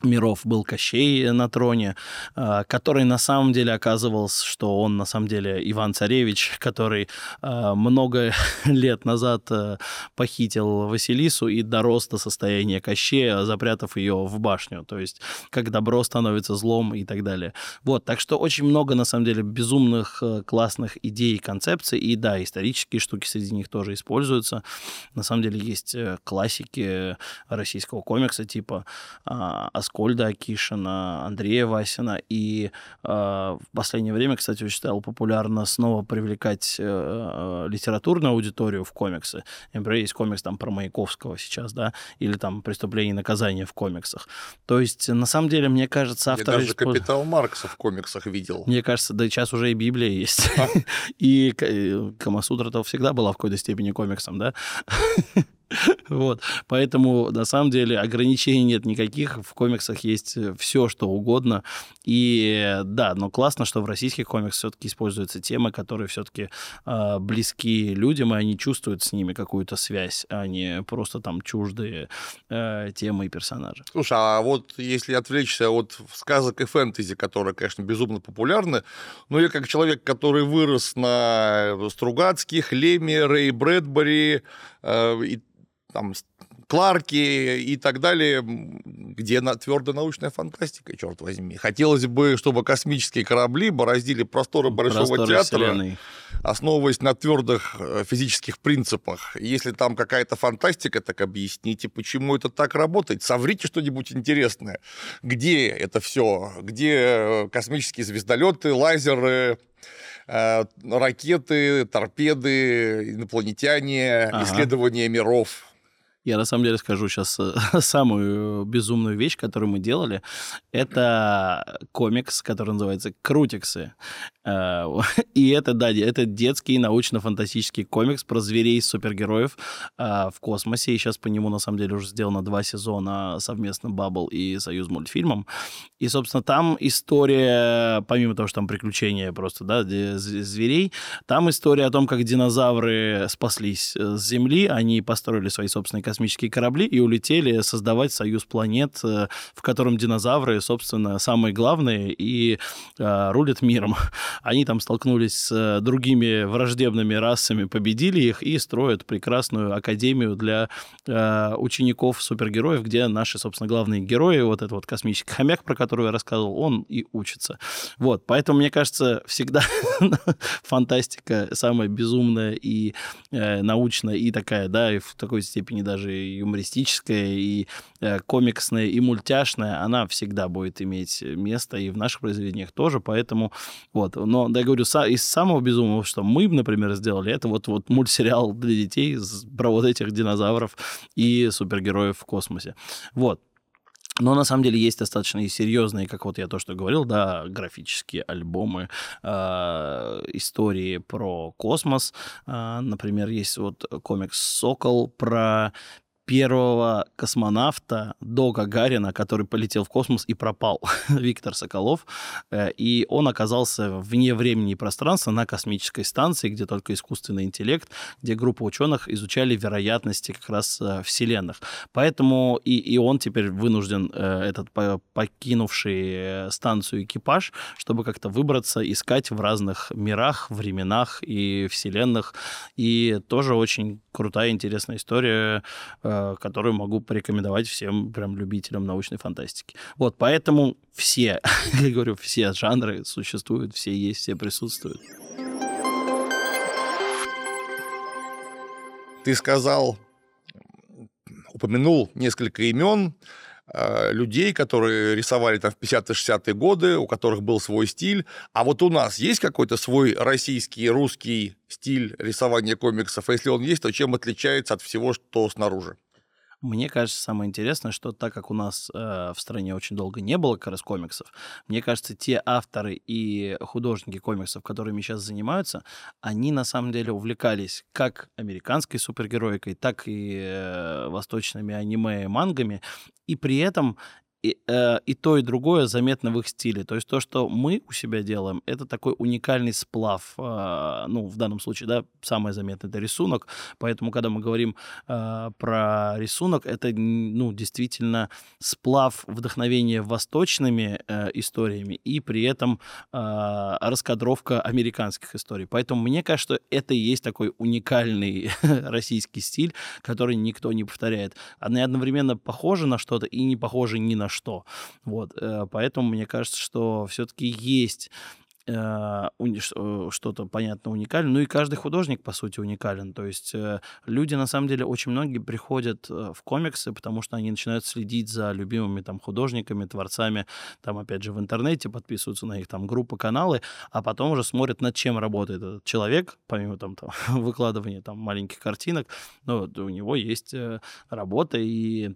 Миров был Кощей на троне, а, который на самом деле оказывался, что он на самом деле Иван Царевич, который а, много лет назад а, похитил Василису и дорос до состояния Кощея, запрятав ее в башню, то есть как добро становится злом и так далее. Вот, так что очень много на самом деле безумных классных идей и концепций, и да, исторические штуки среди них тоже используются. На самом деле есть э, классики российского комикса типа Аскольда Акишина, Андрея Васина. И э, в последнее время, кстати, очень стало популярно снова привлекать э, э, литературную аудиторию в комиксы. Например, есть комикс там про Маяковского сейчас, да, или там «Преступление и наказание» в комиксах. То есть, на самом деле, мне кажется, авторы... Я даже использ... «Капитал Маркса» в комиксах видел. Мне кажется, да сейчас уже и Библия есть. И э, Камасутра-то всегда была в какой-то степени комиксом, да? Вот. Поэтому, на самом деле, ограничений нет никаких. В комиксах есть э, все, что угодно. И да, но классно, что в российских комиксах все-таки используются темы, которые все-таки э, а, близки людям, и они чувствуют с ними какую-то связь, а не просто там чуждые э, темы и персонажи. Слушай, а вот если отвлечься от сказок и фэнтези, которые, конечно, безумно популярны, но я как человек, который вырос на Стругацких, Леме, Рэй Брэдбери, э, и там, Кларки и так далее, где на твердая научная фантастика, черт возьми. Хотелось бы, чтобы космические корабли бороздили просторы Большого просторы театра, вселенной. основываясь на твердых э, физических принципах. Если там какая-то фантастика, так объясните, почему это так работает. Соврите что-нибудь интересное. Где это все? Где э, космические звездолеты, лазеры, э, ракеты, торпеды, инопланетяне, ага. исследования миров. Я на самом деле скажу сейчас э, самую безумную вещь, которую мы делали. Это комикс, который называется «Крутиксы». Э, и это, да, это детский научно-фантастический комикс про зверей-супергероев э, в космосе. И сейчас по нему, на самом деле, уже сделано два сезона совместно Бабл и Союз мультфильмом. И, собственно, там история, помимо того, что там приключения просто, да, зверей, там история о том, как динозавры спаслись с Земли, они построили свои собственные космические корабли и улетели создавать союз планет, э, в котором динозавры, собственно, самые главные и э, рулят миром. Они там столкнулись с э, другими враждебными расами, победили их и строят прекрасную академию для э, учеников супергероев, где наши, собственно, главные герои, вот этот вот космический хомяк, про который я рассказывал, он и учится. Вот, поэтому, мне кажется, всегда фантастика самая безумная и научная, и такая, да, и в такой степени даже даже юмористическая, и э, комиксная, и мультяшная, она всегда будет иметь место и в наших произведениях тоже, поэтому вот. Но, да, я говорю, из самого безумного, что мы, например, сделали, это вот, вот мультсериал для детей про вот этих динозавров и супергероев в космосе. Вот. Но на самом деле есть достаточно и серьезные, как вот я то, что говорил, да, графические альбомы, э, истории про космос. Э, например, есть вот комикс «Сокол» про первого космонавта до Гагарина, который полетел в космос и пропал, Виктор Соколов. Э, и он оказался вне времени и пространства на космической станции, где только искусственный интеллект, где группа ученых изучали вероятности как раз э, вселенных. Поэтому и, и он теперь вынужден, э, этот покинувший станцию экипаж, чтобы как-то выбраться, искать в разных мирах, временах и вселенных. И тоже очень крутая, интересная история, которую могу порекомендовать всем прям любителям научной фантастики. Вот, поэтому все, я говорю, все жанры существуют, все есть, все присутствуют. Ты сказал, упомянул несколько имен, э, людей, которые рисовали там в 50-60-е годы, у которых был свой стиль. А вот у нас есть какой-то свой российский, русский стиль рисования комиксов? А если он есть, то чем отличается от всего, что снаружи? Мне кажется, самое интересное, что так как у нас э, в стране очень долго не было как раз комиксов, мне кажется, те авторы и художники комиксов, которыми сейчас занимаются, они на самом деле увлекались как американской супергероикой, так и э, восточными аниме и мангами, и при этом и, э, и то, и другое заметно в их стиле. То есть то, что мы у себя делаем, это такой уникальный сплав. Э, ну, в данном случае, да, самое заметное это рисунок. Поэтому, когда мы говорим э, про рисунок, это, ну, действительно сплав вдохновения восточными э, историями и при этом э, раскадровка американских историй. Поэтому мне кажется, что это и есть такой уникальный российский стиль, который никто не повторяет. Они одновременно похожи на что-то и не похожи ни на что. Вот, э, поэтому мне кажется, что все-таки есть Э, э, что-то, понятно, уникально. Ну и каждый художник, по сути, уникален. То есть люди, на самом деле, очень многие приходят в комиксы, потому что они начинают следить за любимыми там художниками, творцами, там, опять же, в интернете, подписываются на их там группы, каналы, а потом уже смотрят, над чем работает этот человек, помимо там, там выкладывания там маленьких картинок, но у него есть работа, и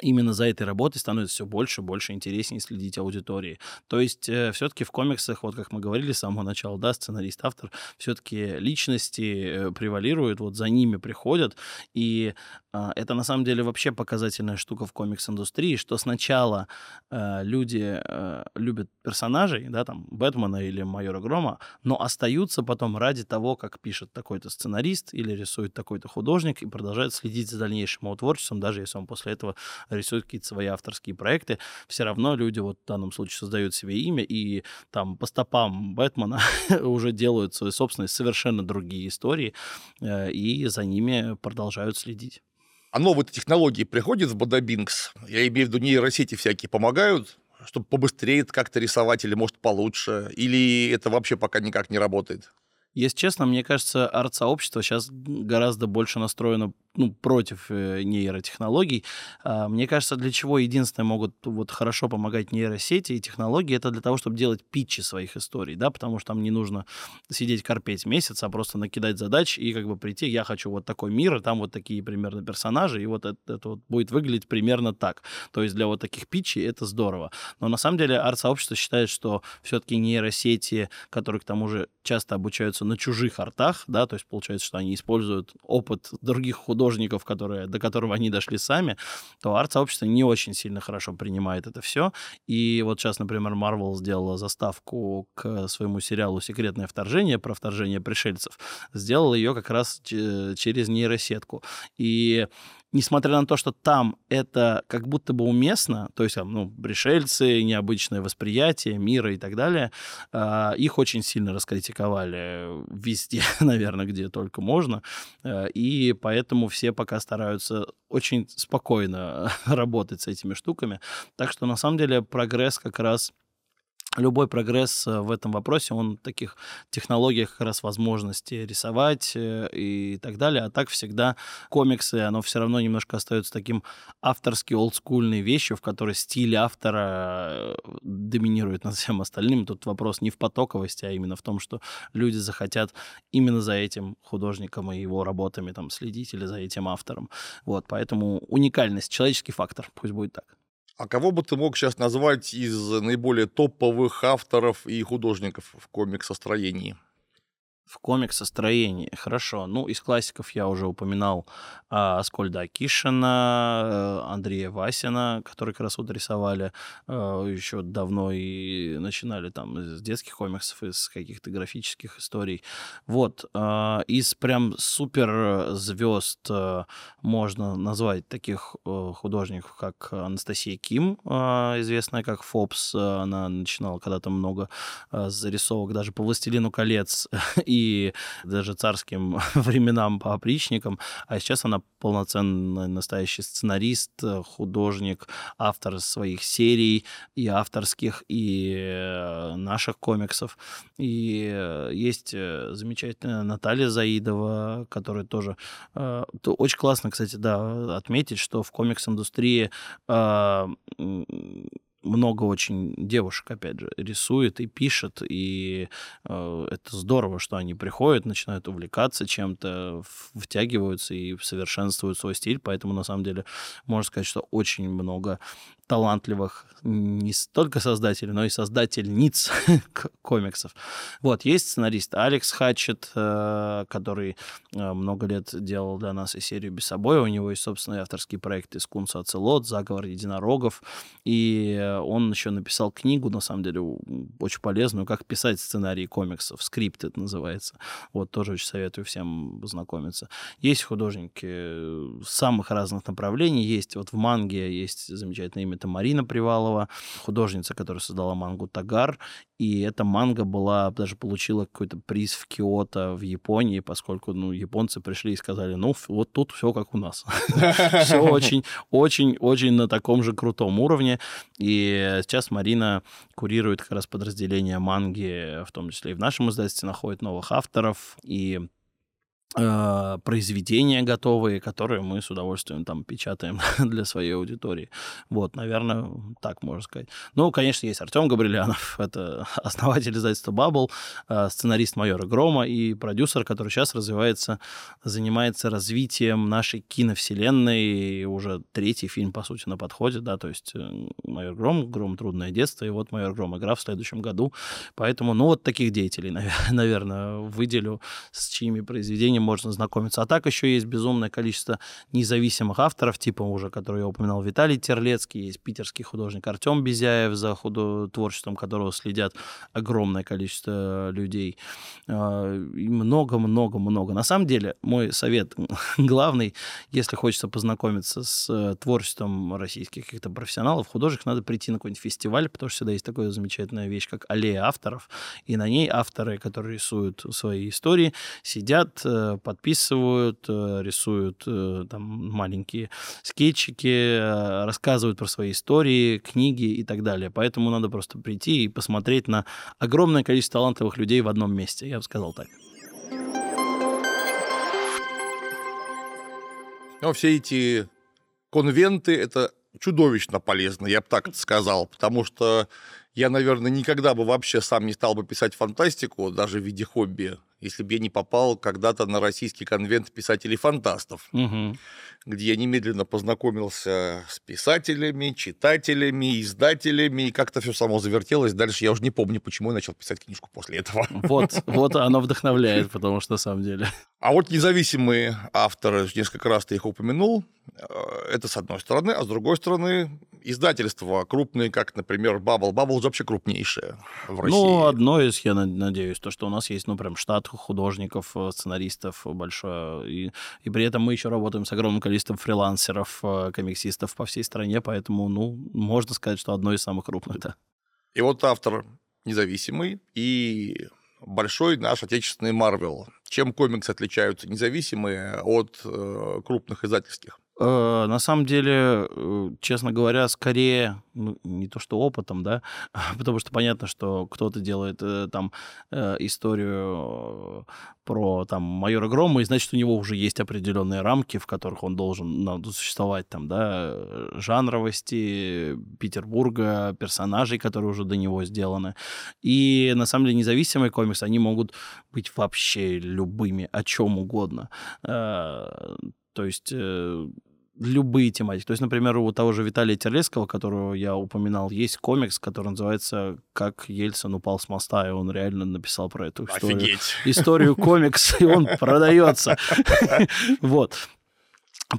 именно за этой работой становится все больше и больше интереснее следить аудитории. То есть э, все-таки в комиксах, вот как мы говорили с самого начала, да, сценарист, автор, все-таки личности э, превалируют, вот за ними приходят, и э, это на самом деле вообще показательная штука в комикс-индустрии, что сначала э, люди э, любят персонажей, да, там, Бэтмена или Майора Грома, но остаются потом ради того, как пишет такой-то сценарист или рисует такой-то художник, и продолжают следить за дальнейшим его творчеством, даже если он после этого рисуют какие-то свои авторские проекты, все равно люди вот в данном случае создают себе имя и там по стопам Бэтмена уже делают свои собственные совершенно другие истории э, и за ними продолжают следить. А новые технологии приходят в Бадабингс? Я имею в виду нейросети всякие помогают, чтобы побыстрее как-то рисовать или, может, получше? Или это вообще пока никак не работает? Если честно, мне кажется, арт-сообщество сейчас гораздо больше настроено ну, против э, нейротехнологий. А, мне кажется, для чего единственное могут вот хорошо помогать нейросети и технологии, это для того, чтобы делать питчи своих историй, да, потому что там не нужно сидеть корпеть месяц, а просто накидать задач и как бы прийти, я хочу вот такой мир, и там вот такие примерно персонажи, и вот это, это вот будет выглядеть примерно так. То есть для вот таких питчей это здорово. Но на самом деле арт-сообщество считает, что все-таки нейросети, которые к тому же часто обучаются на чужих артах, да, то есть получается, что они используют опыт других художников, художников, которые, до которого они дошли сами, то арт-сообщество не очень сильно хорошо принимает это все. И вот сейчас, например, Marvel сделала заставку к своему сериалу «Секретное вторжение» про вторжение пришельцев. Сделала ее как раз через нейросетку. И несмотря на то, что там это как будто бы уместно, то есть, ну, пришельцы, необычное восприятие мира и так далее, э, их очень сильно раскритиковали везде, наверное, где только можно, э, и поэтому все пока стараются очень спокойно работать с этими штуками. Так что, на самом деле, прогресс как раз любой прогресс э, в этом вопросе, он в таких технологиях как раз возможности рисовать э, и так далее. А так всегда комиксы, оно все равно немножко остается таким авторски олдскульной вещью, в которой стиль автора э, доминирует над всем остальным. Тут вопрос не в потоковости, а именно в том, что люди захотят именно за этим художником и его работами там следить или за этим автором. Вот, поэтому уникальность, человеческий фактор, пусть будет так. А кого бы ты мог сейчас назвать из наиболее топовых авторов и художников в комиксостроении? В комиксостроении. Хорошо. Ну, из классиков я уже упоминал а, Аскольда Акишина, э, Андрея Васина, которые как раз вот рисовали а, еще давно и начинали там с детских комиксов, из каких-то графических историй. Вот. А, из прям супер звезд а, можно назвать таких а, художников, как Анастасия Ким, а, известная как Фобс. Она начинала когда-то много а, зарисовок даже по «Властелину колец» и даже царским временам по опричникам, а сейчас она полноценный настоящий сценарист, э, художник, автор своих серий и авторских, и э, наших комиксов. И э, есть замечательная Наталья Заидова, которая тоже... Очень классно, кстати, да, отметить, что в комикс-индустрии много очень девушек, опять же, рисует и пишет, и э, это здорово, что они приходят, начинают увлекаться чем-то, втягиваются и совершенствуют свой стиль, поэтому, на самом деле, можно сказать, что очень много талантливых не столько создателей, но и создательниц комиксов. Вот, есть сценарист Алекс Хатчет, э, который э, много лет делал для нас и серию «Без собой». У него есть собственный авторский проект из Кунса Ацелот», «Заговор единорогов». И он еще написал книгу, на самом деле, очень полезную, как писать сценарии комиксов. «Скрипт» это называется. Вот, тоже очень советую всем познакомиться. Есть художники самых разных направлений. Есть вот в манге есть замечательное имя это Марина Привалова, художница, которая создала мангу «Тагар». И эта манга была, даже получила какой-то приз в Киото в Японии, поскольку, ну, японцы пришли и сказали, ну, вот тут все как у нас. Все очень, очень, очень на таком же крутом уровне. И Сейчас Марина курирует как раз подразделение манги, в том числе и в нашем издательстве, находит новых авторов. И э, произведения готовые, которые мы с удовольствием там печатаем для своей аудитории. Вот, наверное, так можно сказать. Ну, конечно, есть Артем Габрилянов, это основатель издательства Bubble, э, сценарист майора Грома и продюсер, который сейчас развивается, занимается развитием нашей киновселенной. И уже третий фильм, по сути, на подходе, да, то есть э, майор Гром, Гром трудное детство, и вот майор Гром игра в следующем году. Поэтому, ну, вот таких деятелей, наверное, выделю, с чьими произведениями можно знакомиться. А так еще есть безумное количество независимых авторов, типа уже, который я упоминал, Виталий Терлецкий, есть питерский художник Артем Безяев, за худо... творчеством которого следят огромное количество людей. А, и много-много-много. На самом деле, мой совет главный, если хочется познакомиться с э, творчеством российских каких-то профессионалов, художников, надо прийти на какой-нибудь фестиваль, потому что всегда есть такая замечательная вещь, как аллея авторов, и на ней авторы, которые рисуют свои истории, сидят, э, подписывают, э, рисуют э, там маленькие скетчики, э, рассказывают про свои истории, книги и так далее. Поэтому надо просто прийти и посмотреть на огромное количество талантливых людей в одном месте, я бы сказал так. Но все эти конвенты — это чудовищно полезно, я бы так сказал, потому что я, наверное, никогда бы вообще сам не стал бы писать фантастику, даже в виде хобби, если бы я не попал когда-то на российский конвент писателей-фантастов, угу. Где я немедленно познакомился с писателями, читателями, издателями, и как-то все само завертелось. Дальше я уже не помню, почему я начал писать книжку после этого. Вот, вот оно вдохновляет, потому что на самом деле. А вот независимые авторы, несколько раз ты их упомянул, э, это с одной стороны, а с другой стороны издательства крупные, как, например, Bubble. Bubble вообще крупнейшее в России. Ну, одно из, я надеюсь, то, что у нас есть, ну, прям штат художников, э, сценаристов большое. И, и при этом мы еще работаем с огромным количеством фрилансеров, э, комиксистов по всей стране, поэтому, ну, можно сказать, что одно из самых крупных, да. И вот автор независимый и большой наш отечественный Марвел. Чем комиксы отличаются независимые от э, крупных издательских? Э, на самом деле, э, честно говоря, скорее ну, не то что опытом, да, потому что понятно, что кто-то делает э, там историю про там майора Грома, и значит, у него уже есть определенные рамки, в которых он должен ну, существовать, там, да, жанровости Петербурга, персонажей, которые уже до него сделаны. И на самом деле независимые комиксы, они могут быть вообще любыми, о чем угодно. То есть любые тематики. То есть, например, у того же Виталия Терлецкого, которого я упоминал, есть комикс, который называется «Как Ельцин упал с моста», и он реально написал про эту историю. Офигеть. Историю комикс, и он продается. Вот.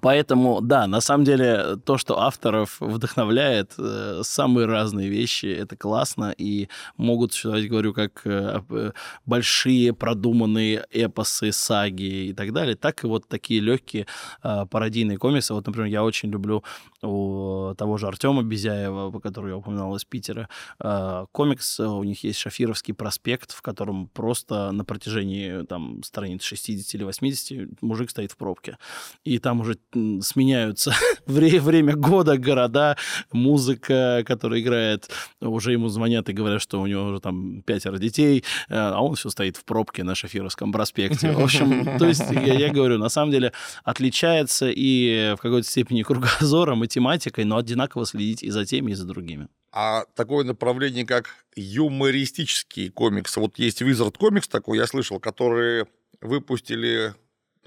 Поэтому, да, на самом деле, то, что авторов вдохновляет, э, самые разные вещи, это классно, и могут существовать, говорю, как э, э, большие продуманные эпосы, саги и так далее, так и вот такие легкие э, пародийные комиксы. Вот, например, я очень люблю у того же Артема Безяева, который я упоминал из Питера, э, комикс, у них есть «Шафировский проспект», в котором просто на протяжении там страниц 60 или 80 мужик стоит в пробке, и там уже сменяются время года, города, музыка, которая играет, уже ему звонят и говорят, что у него уже там пятеро детей, э, а он все стоит в пробке на Шафировском проспекте. В общем, то есть я, говорю, на самом деле отличается и в какой-то степени кругозором и тематикой, но одинаково следить и за теми, и за другими. А такое направление, как юмористические комиксы, вот есть Wizard Comics такой, я слышал, которые выпустили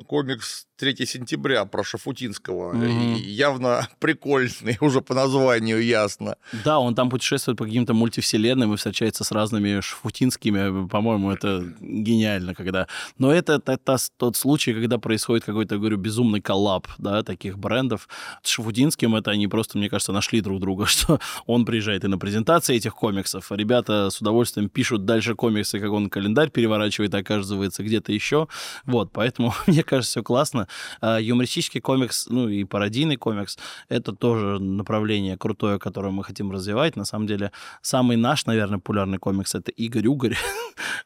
комикс 3 сентября про Шафутинского. Mm-hmm. Явно прикольный, уже по названию ясно. Да, он там путешествует по каким-то мультивселенным и встречается с разными шафутинскими. По-моему, это гениально, когда... Но это, это, это тот случай, когда происходит какой-то, говорю, безумный коллап, да, таких брендов. С Шафутинским это они просто, мне кажется, нашли друг друга, что он приезжает и на презентации этих комиксов, а ребята с удовольствием пишут дальше комиксы, как он календарь переворачивает, оказывается, где-то еще. Вот, поэтому, мне кажется, все классно. А, юмористический комикс, ну и пародийный комикс, это тоже направление крутое, которое мы хотим развивать. На самом деле, самый наш, наверное, популярный комикс — это Игорь Угорь.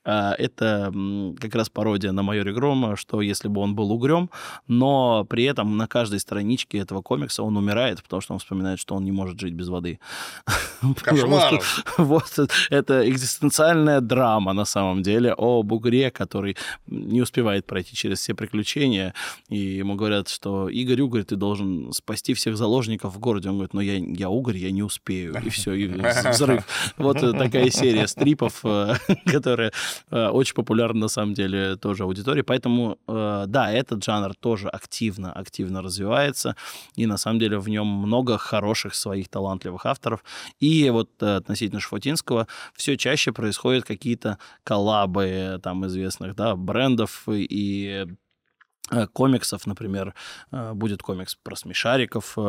А, это как раз пародия на майоре Грома, что если бы он был угрем, но при этом на каждой страничке этого комикса он умирает, потому что он вспоминает, что он не может жить без воды. Кошмар! Вот это экзистенциальная драма на самом деле о бугре, который не успевает пройти через все приключения, и ему говорят, что Игорь Угорь, ты должен спасти всех заложников в городе. Он говорит, но я, я Угорь, я не успею. И все, и взрыв. Вот такая серия стрипов, э, которая э, очень популярна на самом деле тоже аудитории. Поэтому, э, да, этот жанр тоже активно, активно развивается, и на самом деле в нем много хороших своих талантливых авторов. И вот относительно Шфутинского все чаще происходят какие-то коллабы там известных да, брендов и Э, комиксов, например, э, будет комикс про смешариков э,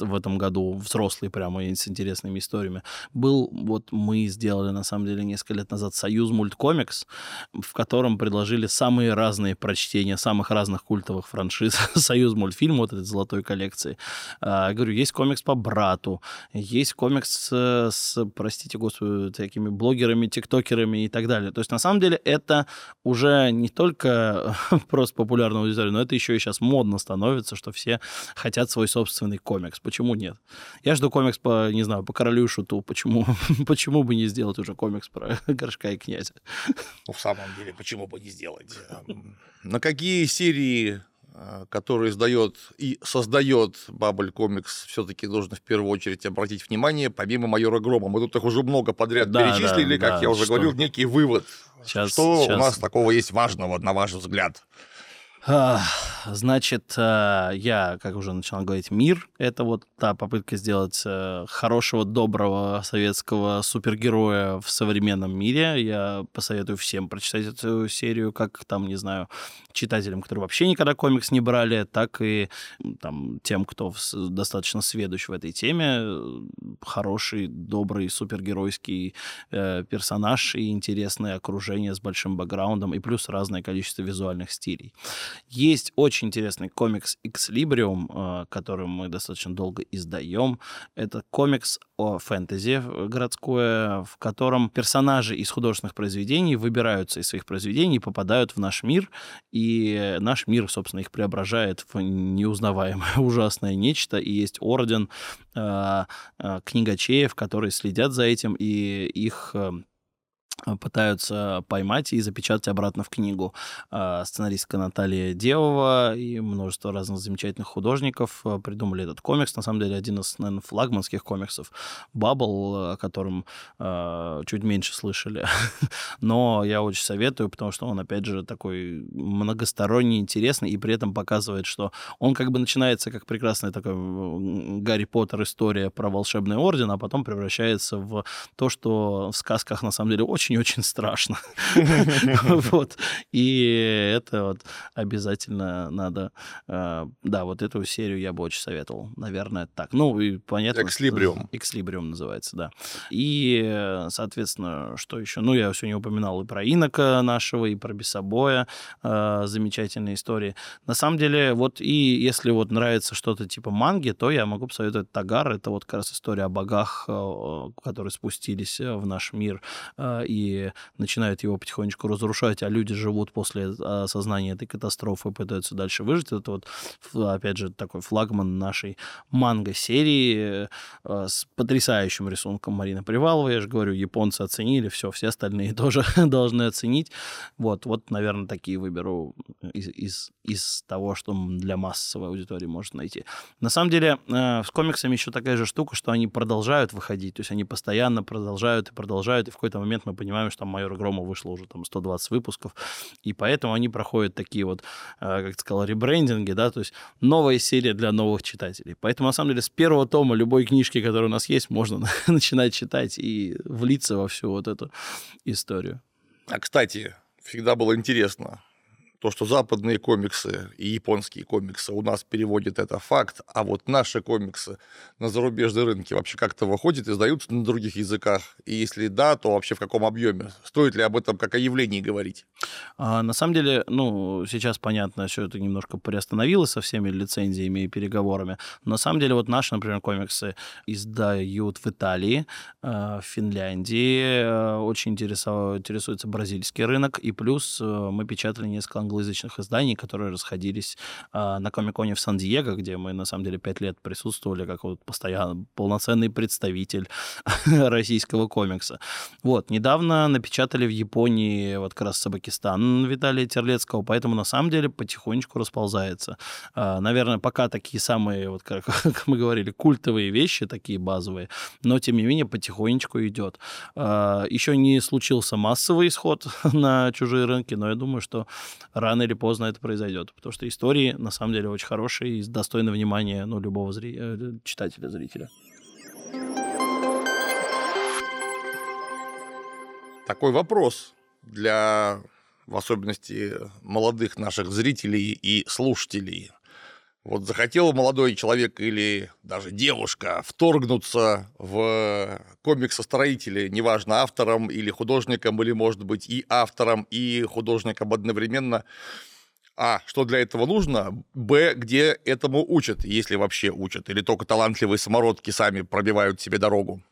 в этом году, взрослый прямо с интересными историями. Был, вот мы сделали, на самом деле, несколько лет назад «Союз мульткомикс», в котором предложили самые разные прочтения самых разных культовых франшиз «Союз мультфильм», вот этой золотой коллекции. Говорю, есть комикс по брату, есть комикс с, простите господи, такими блогерами, тиктокерами и так далее. То есть, на самом деле, это уже не только просто популярная аудитория, история, но это еще и сейчас модно становится, что все хотят свой собственный комикс. Почему нет? Я жду комикс по, не знаю, по королю и шуту. Почему, почему бы не сделать уже комикс про горшка и князя? Ну, в самом деле, почему бы не сделать? Эм, на какие серии э, которые издает и создает Бабль Комикс, все-таки нужно в первую очередь обратить внимание, помимо майора Грома. Мы тут их уже много подряд да, перечислили, да, как да, я уже что? говорил, некий вывод. Сейчас, что сейчас... у нас такого есть важного, на ваш взгляд? Значит, э, я, как уже начал говорить, мир — это вот та попытка сделать э, хорошего, доброго советского супергероя в современном мире. Я посоветую всем прочитать эту серию, как там, не знаю, читателям, которые вообще никогда комикс не брали, так и там, тем, кто достаточно сведущ в этой теме. Хороший, добрый, супергеройский э, персонаж и интересное окружение с большим бэкграундом, и плюс разное количество визуальных стилей. Есть очень интересный комикс Exlibrium, э, который мы достаточно долго издаем. Это комикс о фэнтези городское, в котором персонажи из художественных произведений выбираются из своих произведений попадают в наш мир, и наш мир, собственно, их преображает в неузнаваемое ужасное нечто, и есть орден э, э, книгачеев, которые следят за этим, и их э, Э, пытаются поймать и запечатать обратно в книгу. А, сценаристка Наталья Девова и множество разных замечательных художников э, придумали этот комикс. На самом деле, один из, наверное, флагманских комиксов Бабл, о котором э, чуть меньше слышали. Но я очень советую, потому что он, опять же, такой многосторонний, интересный, и при этом показывает, что он как бы начинается как прекрасная такая Гарри Поттер история про волшебный орден, а потом превращается в то, что в сказках, на самом деле, очень очень-очень страшно. Вот. И это вот обязательно надо... А, да, вот эту серию я бы очень советовал. Наверное, так. Ну, и понятно... Экслибриум. Экслибриум называется, да. И, соответственно, что еще? Ну, я сегодня упоминал и про Инока нашего, и про Бесобоя. А, замечательные истории. На самом деле, вот и если вот нравится что-то типа манги, то я могу посоветовать Тагар. Это вот как раз история о богах, а, которые спустились в наш мир и начинают его потихонечку разрушать, а люди живут после осознания этой катастрофы и пытаются дальше выжить. Это вот, опять же, такой флагман нашей манго-серии э, с потрясающим рисунком Марины Приваловой. Я же говорю, японцы оценили, все, все остальные тоже должны оценить. Вот, вот, наверное, такие выберу из, из, из того, что для массовой аудитории можно найти. На самом деле, э, с комиксами еще такая же штука, что они продолжают выходить, то есть они постоянно продолжают и продолжают, и в какой-то момент мы понимаем, что там «Майор Грома» вышло уже там 120 выпусков, и поэтому они проходят такие вот, э, как ты сказал, ребрендинги, да, то есть новая серия для новых читателей. Поэтому, на самом деле, с первого тома любой книжки, которая у нас есть, можно начинать читать и влиться во всю вот эту историю. А, кстати, всегда было интересно, То, что западные комиксы и японские комиксы у нас переводят, это факт, а вот наши комиксы на зарубежные рынки вообще как-то выходят, издаются на других языках? И если да, то вообще в каком объеме? Стоит ли об этом как о явлении говорить? А, на самом деле, ну, сейчас понятно, что это немножко приостановилось со всеми лицензиями и переговорами. На самом деле вот наши, например, комиксы издают в Италии, э, в Финляндии, э, очень интересуется бразильский рынок, и плюс э, мы печатали несколько англоязычных изданий, которые расходились на Комиконе в Сан-Диего, где мы, на самом деле, пять лет присутствовали как вот постоянно полноценный представитель российского комикса. Вот, недавно напечатали в Японии вот как раз Сабакистан Виталия Терлецкого, поэтому на самом деле потихонечку расползается. Наверное, пока такие самые, вот как, как мы говорили, культовые вещи, такие базовые, но тем не менее потихонечку идет. Еще не случился массовый исход на чужие рынки, но я думаю, что рано или поздно это произойдет, потому что истории на самом деле очень хорошие и достойны внимания ну, любого зри... Э, читателя, зрителя. Такой вопрос для, в особенности, молодых наших зрителей и слушателей. Вот захотел молодой человек или даже девушка вторгнуться в комиксостроителей, неважно, автором или художником, или, может быть, и автором, и художником одновременно. А, что для этого нужно? Б, где этому учат, если вообще учат, или только талантливые самородки сами пробивают себе дорогу?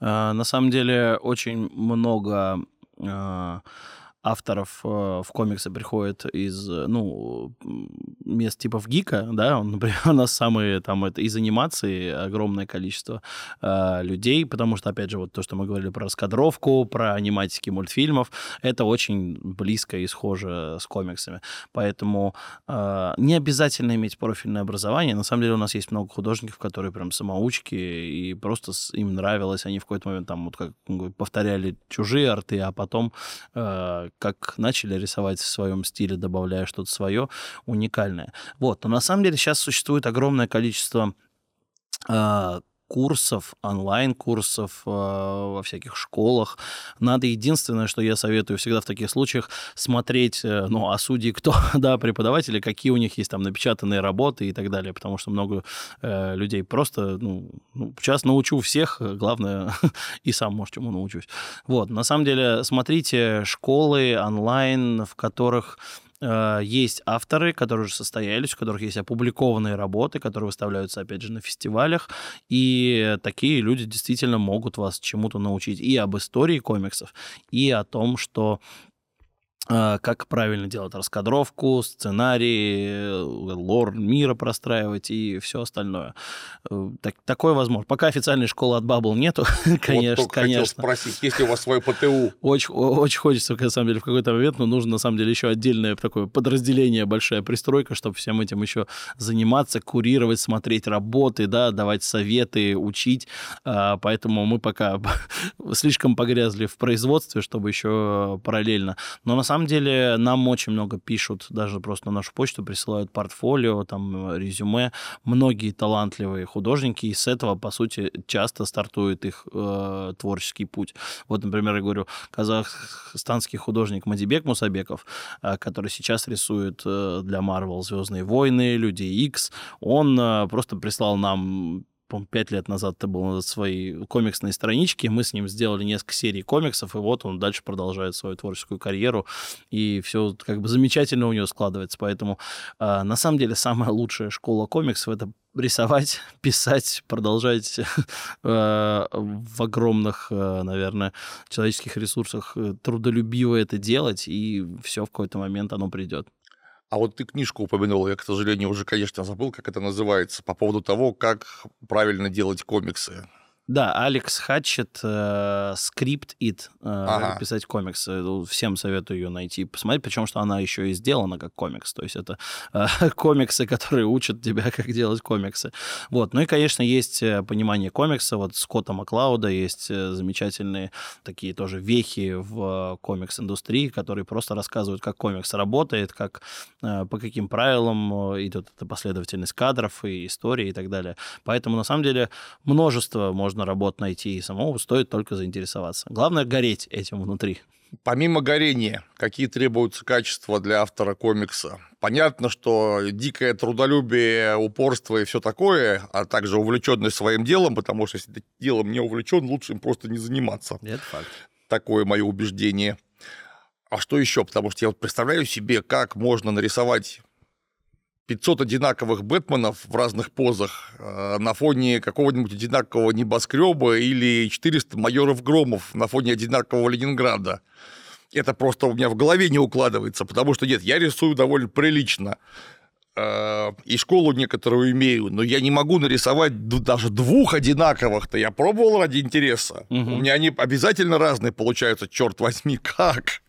А, на самом деле очень много а, авторов э, в комиксы приходит из, э, ну, мест типа в Гика, да, он, например, у нас самые, там, это из анимации огромное количество э, людей, потому что, опять же, вот то, что мы говорили про раскадровку, про аниматики мультфильмов, это очень близко и схоже с комиксами. Поэтому э, не обязательно иметь профильное образование. На самом деле у нас есть много художников, которые прям самоучки, и просто им нравилось, они в какой-то момент там вот как повторяли чужие арты, а потом э, как начали рисовать в своем стиле, добавляя что-то свое уникальное. Вот. Но на самом деле сейчас существует огромное количество а, курсов, онлайн-курсов э, во всяких школах. Надо единственное, что я советую всегда в таких случаях, смотреть, э, ну, а судьи кто, да, преподаватели, какие у них есть там напечатанные работы и так далее, потому что много э, людей просто, ну, ну, сейчас научу всех, главное, и сам, может, чему научусь. Вот, на самом деле, смотрите школы онлайн, в которых Э, есть авторы, которые уже состоялись, у которых есть опубликованные работы, которые выставляются, опять же, на фестивалях, и такие люди действительно могут вас чему-то научить и об истории комиксов, и о том, что как правильно делать раскадровку, сценарий, э, лор мира простраивать и все остальное. Э, так, такое возможно. Пока официальной школы от Bubble нету, конечно, вот конечно. хотел спросить, есть ли у вас свое ПТУ? Очень, очень хочется, на самом деле, в какой-то момент, но нужно, на самом деле, еще отдельное такое подразделение, большая пристройка, чтобы всем этим еще заниматься, курировать, смотреть работы, да, давать советы, учить. А, поэтому мы пока слишком погрязли в производстве, чтобы еще параллельно. Но на самом самом деле нам очень много пишут, даже просто на нашу почту присылают портфолио, там, резюме. Многие талантливые художники, и с этого, по сути, часто стартует их э, творческий путь. Вот, например, я говорю, казахстанский художник Мадибек Мусабеков, э, который сейчас рисует э, для Marvel «Звездные войны», «Люди X», он э, просто прислал нам по пять лет назад это был на своей комиксной страничке, мы с ним сделали несколько серий комиксов, и вот он дальше продолжает свою творческую карьеру, и все как бы замечательно у него складывается, поэтому э, на самом деле самая лучшая школа комиксов — это рисовать, писать, продолжать э, в огромных, э, наверное, человеческих ресурсах э, трудолюбиво это делать, и все в какой-то момент оно придет. А вот ты книжку упомянул, я, к сожалению, уже, конечно, забыл, как это называется, по поводу того, как правильно делать комиксы. Да, Алекс Хатчет, э, Script It, э, ага. писать комиксы. Ну, всем советую ее найти, посмотреть, причем что она еще и сделана как комикс. То есть это э, комиксы, которые учат тебя, как делать комиксы. Вот. Ну и, конечно, есть э, понимание комикса. Вот Скотта Маклауда есть э, замечательные такие тоже вехи в комикс-индустрии, которые просто рассказывают, как комикс работает, как, э, по каким правилам идет эта последовательность кадров и истории и так далее. Поэтому, на самом деле, множество можно можно работу найти и самому, стоит только заинтересоваться. Главное — гореть этим внутри. Помимо горения, какие требуются качества для автора комикса? Понятно, что дикое трудолюбие, упорство и все такое, а также увлеченность своим делом, потому что если ты делом не увлечен, лучше им просто не заниматься. Это факт. Такое мое убеждение. А что еще? Потому что я вот представляю себе, как можно нарисовать 500 одинаковых Бэтменов в разных позах э, на фоне какого-нибудь одинакового небоскреба или 400 майоров Громов на фоне одинакового Ленинграда. Это просто у меня в голове не укладывается, потому что нет, я рисую довольно прилично э, и школу некоторую имею, но я не могу нарисовать даже двух одинаковых-то. Я пробовал ради интереса. Угу. У меня они обязательно разные получаются, черт возьми, как?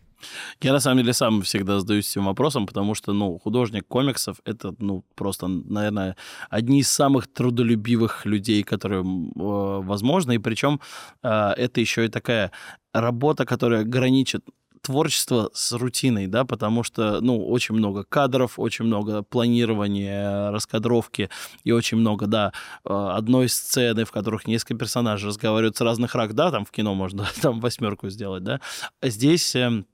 Я на самом деле сам всегда задаюсь этим вопросом, потому что, ну, художник комиксов — это, ну, просто, наверное, одни из самых трудолюбивых людей, которые э, возможно, и причем э, это еще и такая работа, которая граничит творчество с рутиной, да, потому что, ну, очень много кадров, очень много планирования, раскадровки и очень много, да, э, одной сцены, в которых несколько персонажей разговаривают с разных рак, да, там в кино можно там восьмерку сделать, да. А здесь эм,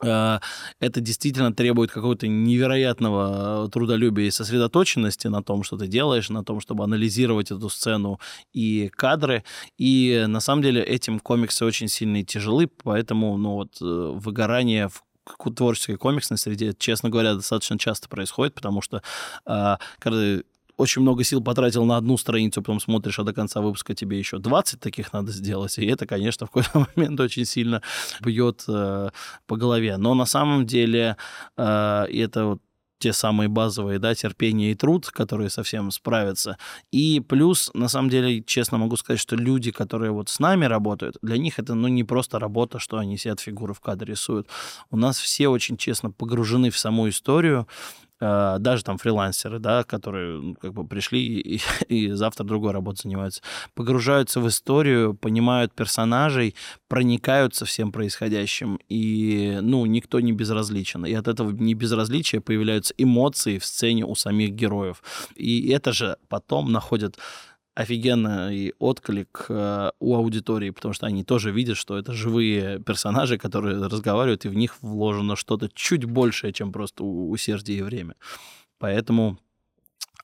это действительно требует какого-то невероятного э, трудолюбия и сосредоточенности на том, что ты делаешь, на том, чтобы анализировать эту сцену и кадры. И на самом деле этим комиксы очень сильно и тяжелы, поэтому ну, вот, э, выгорание в творческой комиксной среде, честно говоря, достаточно часто происходит, потому что когда очень много сил потратил на одну страницу, потом смотришь, а до конца выпуска тебе еще 20 таких надо сделать, и это, конечно, в какой-то момент очень сильно бьет э, по голове. Но на самом деле э, это вот те самые базовые, да, терпение и труд, которые совсем справятся. И плюс, на самом деле, честно могу сказать, что люди, которые вот с нами работают, для них это, ну, не просто работа, что они сидят фигуры в кадре рисуют. У нас все очень честно погружены в саму историю, даже там фрилансеры, да, которые как бы пришли и, и завтра другой работой занимаются, погружаются в историю, понимают персонажей, проникаются всем происходящим, и, ну, никто не безразличен. И от этого не безразличия появляются эмоции в сцене у самих героев. И это же потом находят офигенный отклик э, у аудитории, потому что они тоже видят, что это живые персонажи, которые разговаривают, и в них вложено что-то чуть большее, чем просто усердие и время. Поэтому,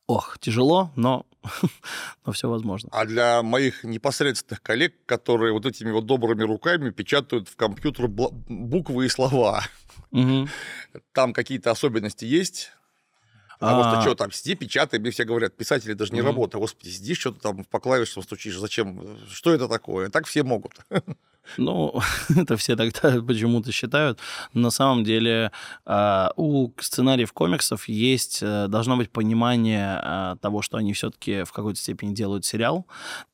ох, тяжело, но, но все возможно. А для моих непосредственных коллег, которые вот этими вот добрыми руками печатают в компьютер буквы и слова, угу. там какие-то особенности есть? Потому а... что что там, сиди, печатай, мне все говорят, писатели даже не mm работают. Господи, сидишь, что-то там по клавишам стучишь, зачем? Что это такое? Так все могут. Ну, это все тогда почему-то считают. На самом деле а, у сценариев комиксов есть, э, должно быть понимание а, того, что они все-таки в какой-то степени делают сериал.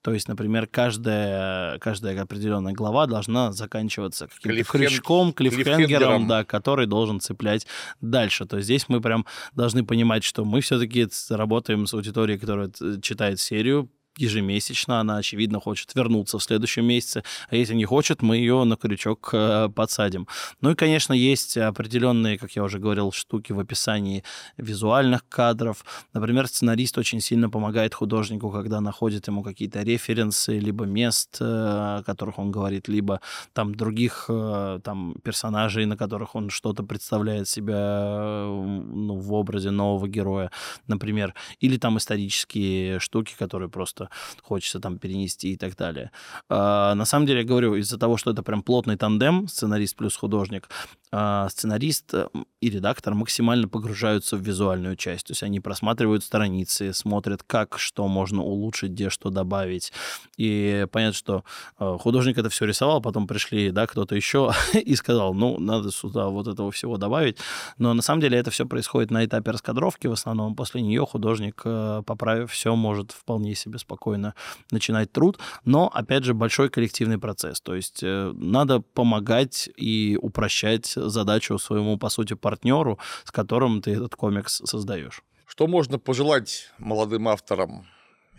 То есть, например, каждая, каждая определенная глава должна заканчиваться каким-то Клиффхен... крючком, клиффхенгером, да, который должен цеплять дальше. То есть здесь мы прям должны понимать, что мы все-таки работаем с аудиторией, которая читает серию, ежемесячно, она, очевидно, хочет вернуться в следующем месяце, а если не хочет, мы ее на крючок э, подсадим. Ну и, конечно, есть определенные, как я уже говорил, штуки в описании визуальных кадров. Например, сценарист очень сильно помогает художнику, когда находит ему какие-то референсы, либо мест, э, о которых он говорит, либо там других э, там персонажей, на которых он что-то представляет себя ну, в образе нового героя, например, или там исторические штуки, которые просто хочется там перенести и так далее. А, на самом деле, я говорю, из-за того, что это прям плотный тандем, сценарист плюс художник, сценарист э, и редактор максимально погружаются в визуальную часть. То есть они просматривают страницы, смотрят, как что можно улучшить, где что добавить. И понятно, что э, художник это все рисовал, потом пришли, да, кто-то еще и сказал, ну, надо сюда вот этого всего добавить. Но на самом деле это все происходит на этапе раскадровки. В основном после нее художник, э, поправив все, может вполне себе спокойно начинать труд. Но, опять же, большой коллективный процесс. То есть надо помогать и упрощать задачу своему, по сути, партнеру, с которым ты этот комикс создаешь. Что можно пожелать молодым авторам,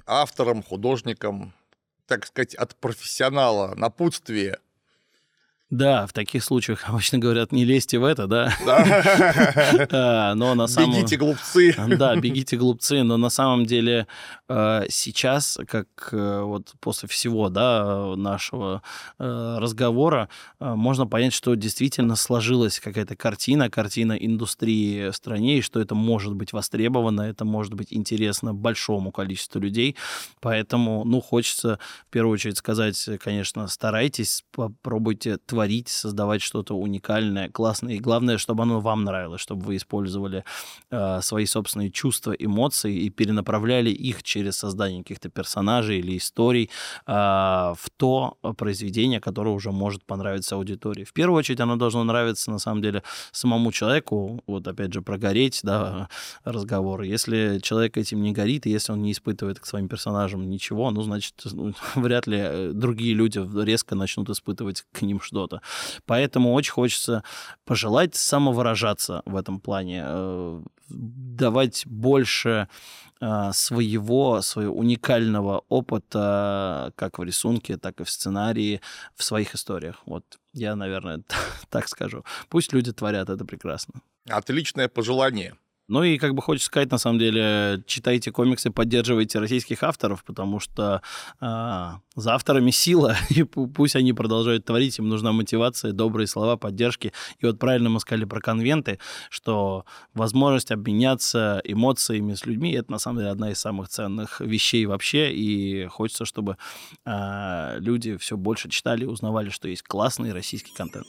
авторам, художникам, так сказать, от профессионала, напутствие? Да, в таких случаях обычно говорят, не лезьте в это, да? Да. Но на самом... Бегите, глупцы. Да, бегите, глупцы. Но на самом деле э, сейчас, как э, вот после всего, да, нашего э, разговора, можно понять, что действительно сложилась какая-то картина, картина индустрии в стране, и что это может быть востребовано, это может быть интересно большому количеству людей. Поэтому, ну, хочется в первую очередь сказать, конечно, старайтесь, попробуйте творить, создавать что-то уникальное, классное. И главное, чтобы оно вам нравилось, чтобы вы использовали э, свои собственные чувства, эмоции и перенаправляли их через создание каких-то персонажей или историй э, в то произведение, которое уже может понравиться аудитории. В первую очередь оно должно нравиться, на самом деле, самому человеку. Вот опять же, прогореть, да, разговор. Если человек этим не горит, и если он не испытывает к своим персонажам ничего, ну, значит, ну, вряд ли э, другие люди резко начнут испытывать к ним что-то. Поэтому очень хочется пожелать самовыражаться в этом плане, э, давать больше э, своего, своего уникального опыта как в рисунке, так и в сценарии, в своих историях. Вот я, наверное, так скажу. Пусть люди творят, это прекрасно. Отличное пожелание. Ну и как бы хочется сказать, на самом деле, читайте комиксы, поддерживайте российских авторов, потому что э, за авторами сила, и пусть они продолжают творить, им нужна мотивация, добрые слова, поддержки. И вот правильно мы сказали про конвенты, что возможность обменяться эмоциями с людьми, это на самом деле одна из самых ценных вещей вообще, и хочется, чтобы э, люди все больше читали, узнавали, что есть классный российский контент.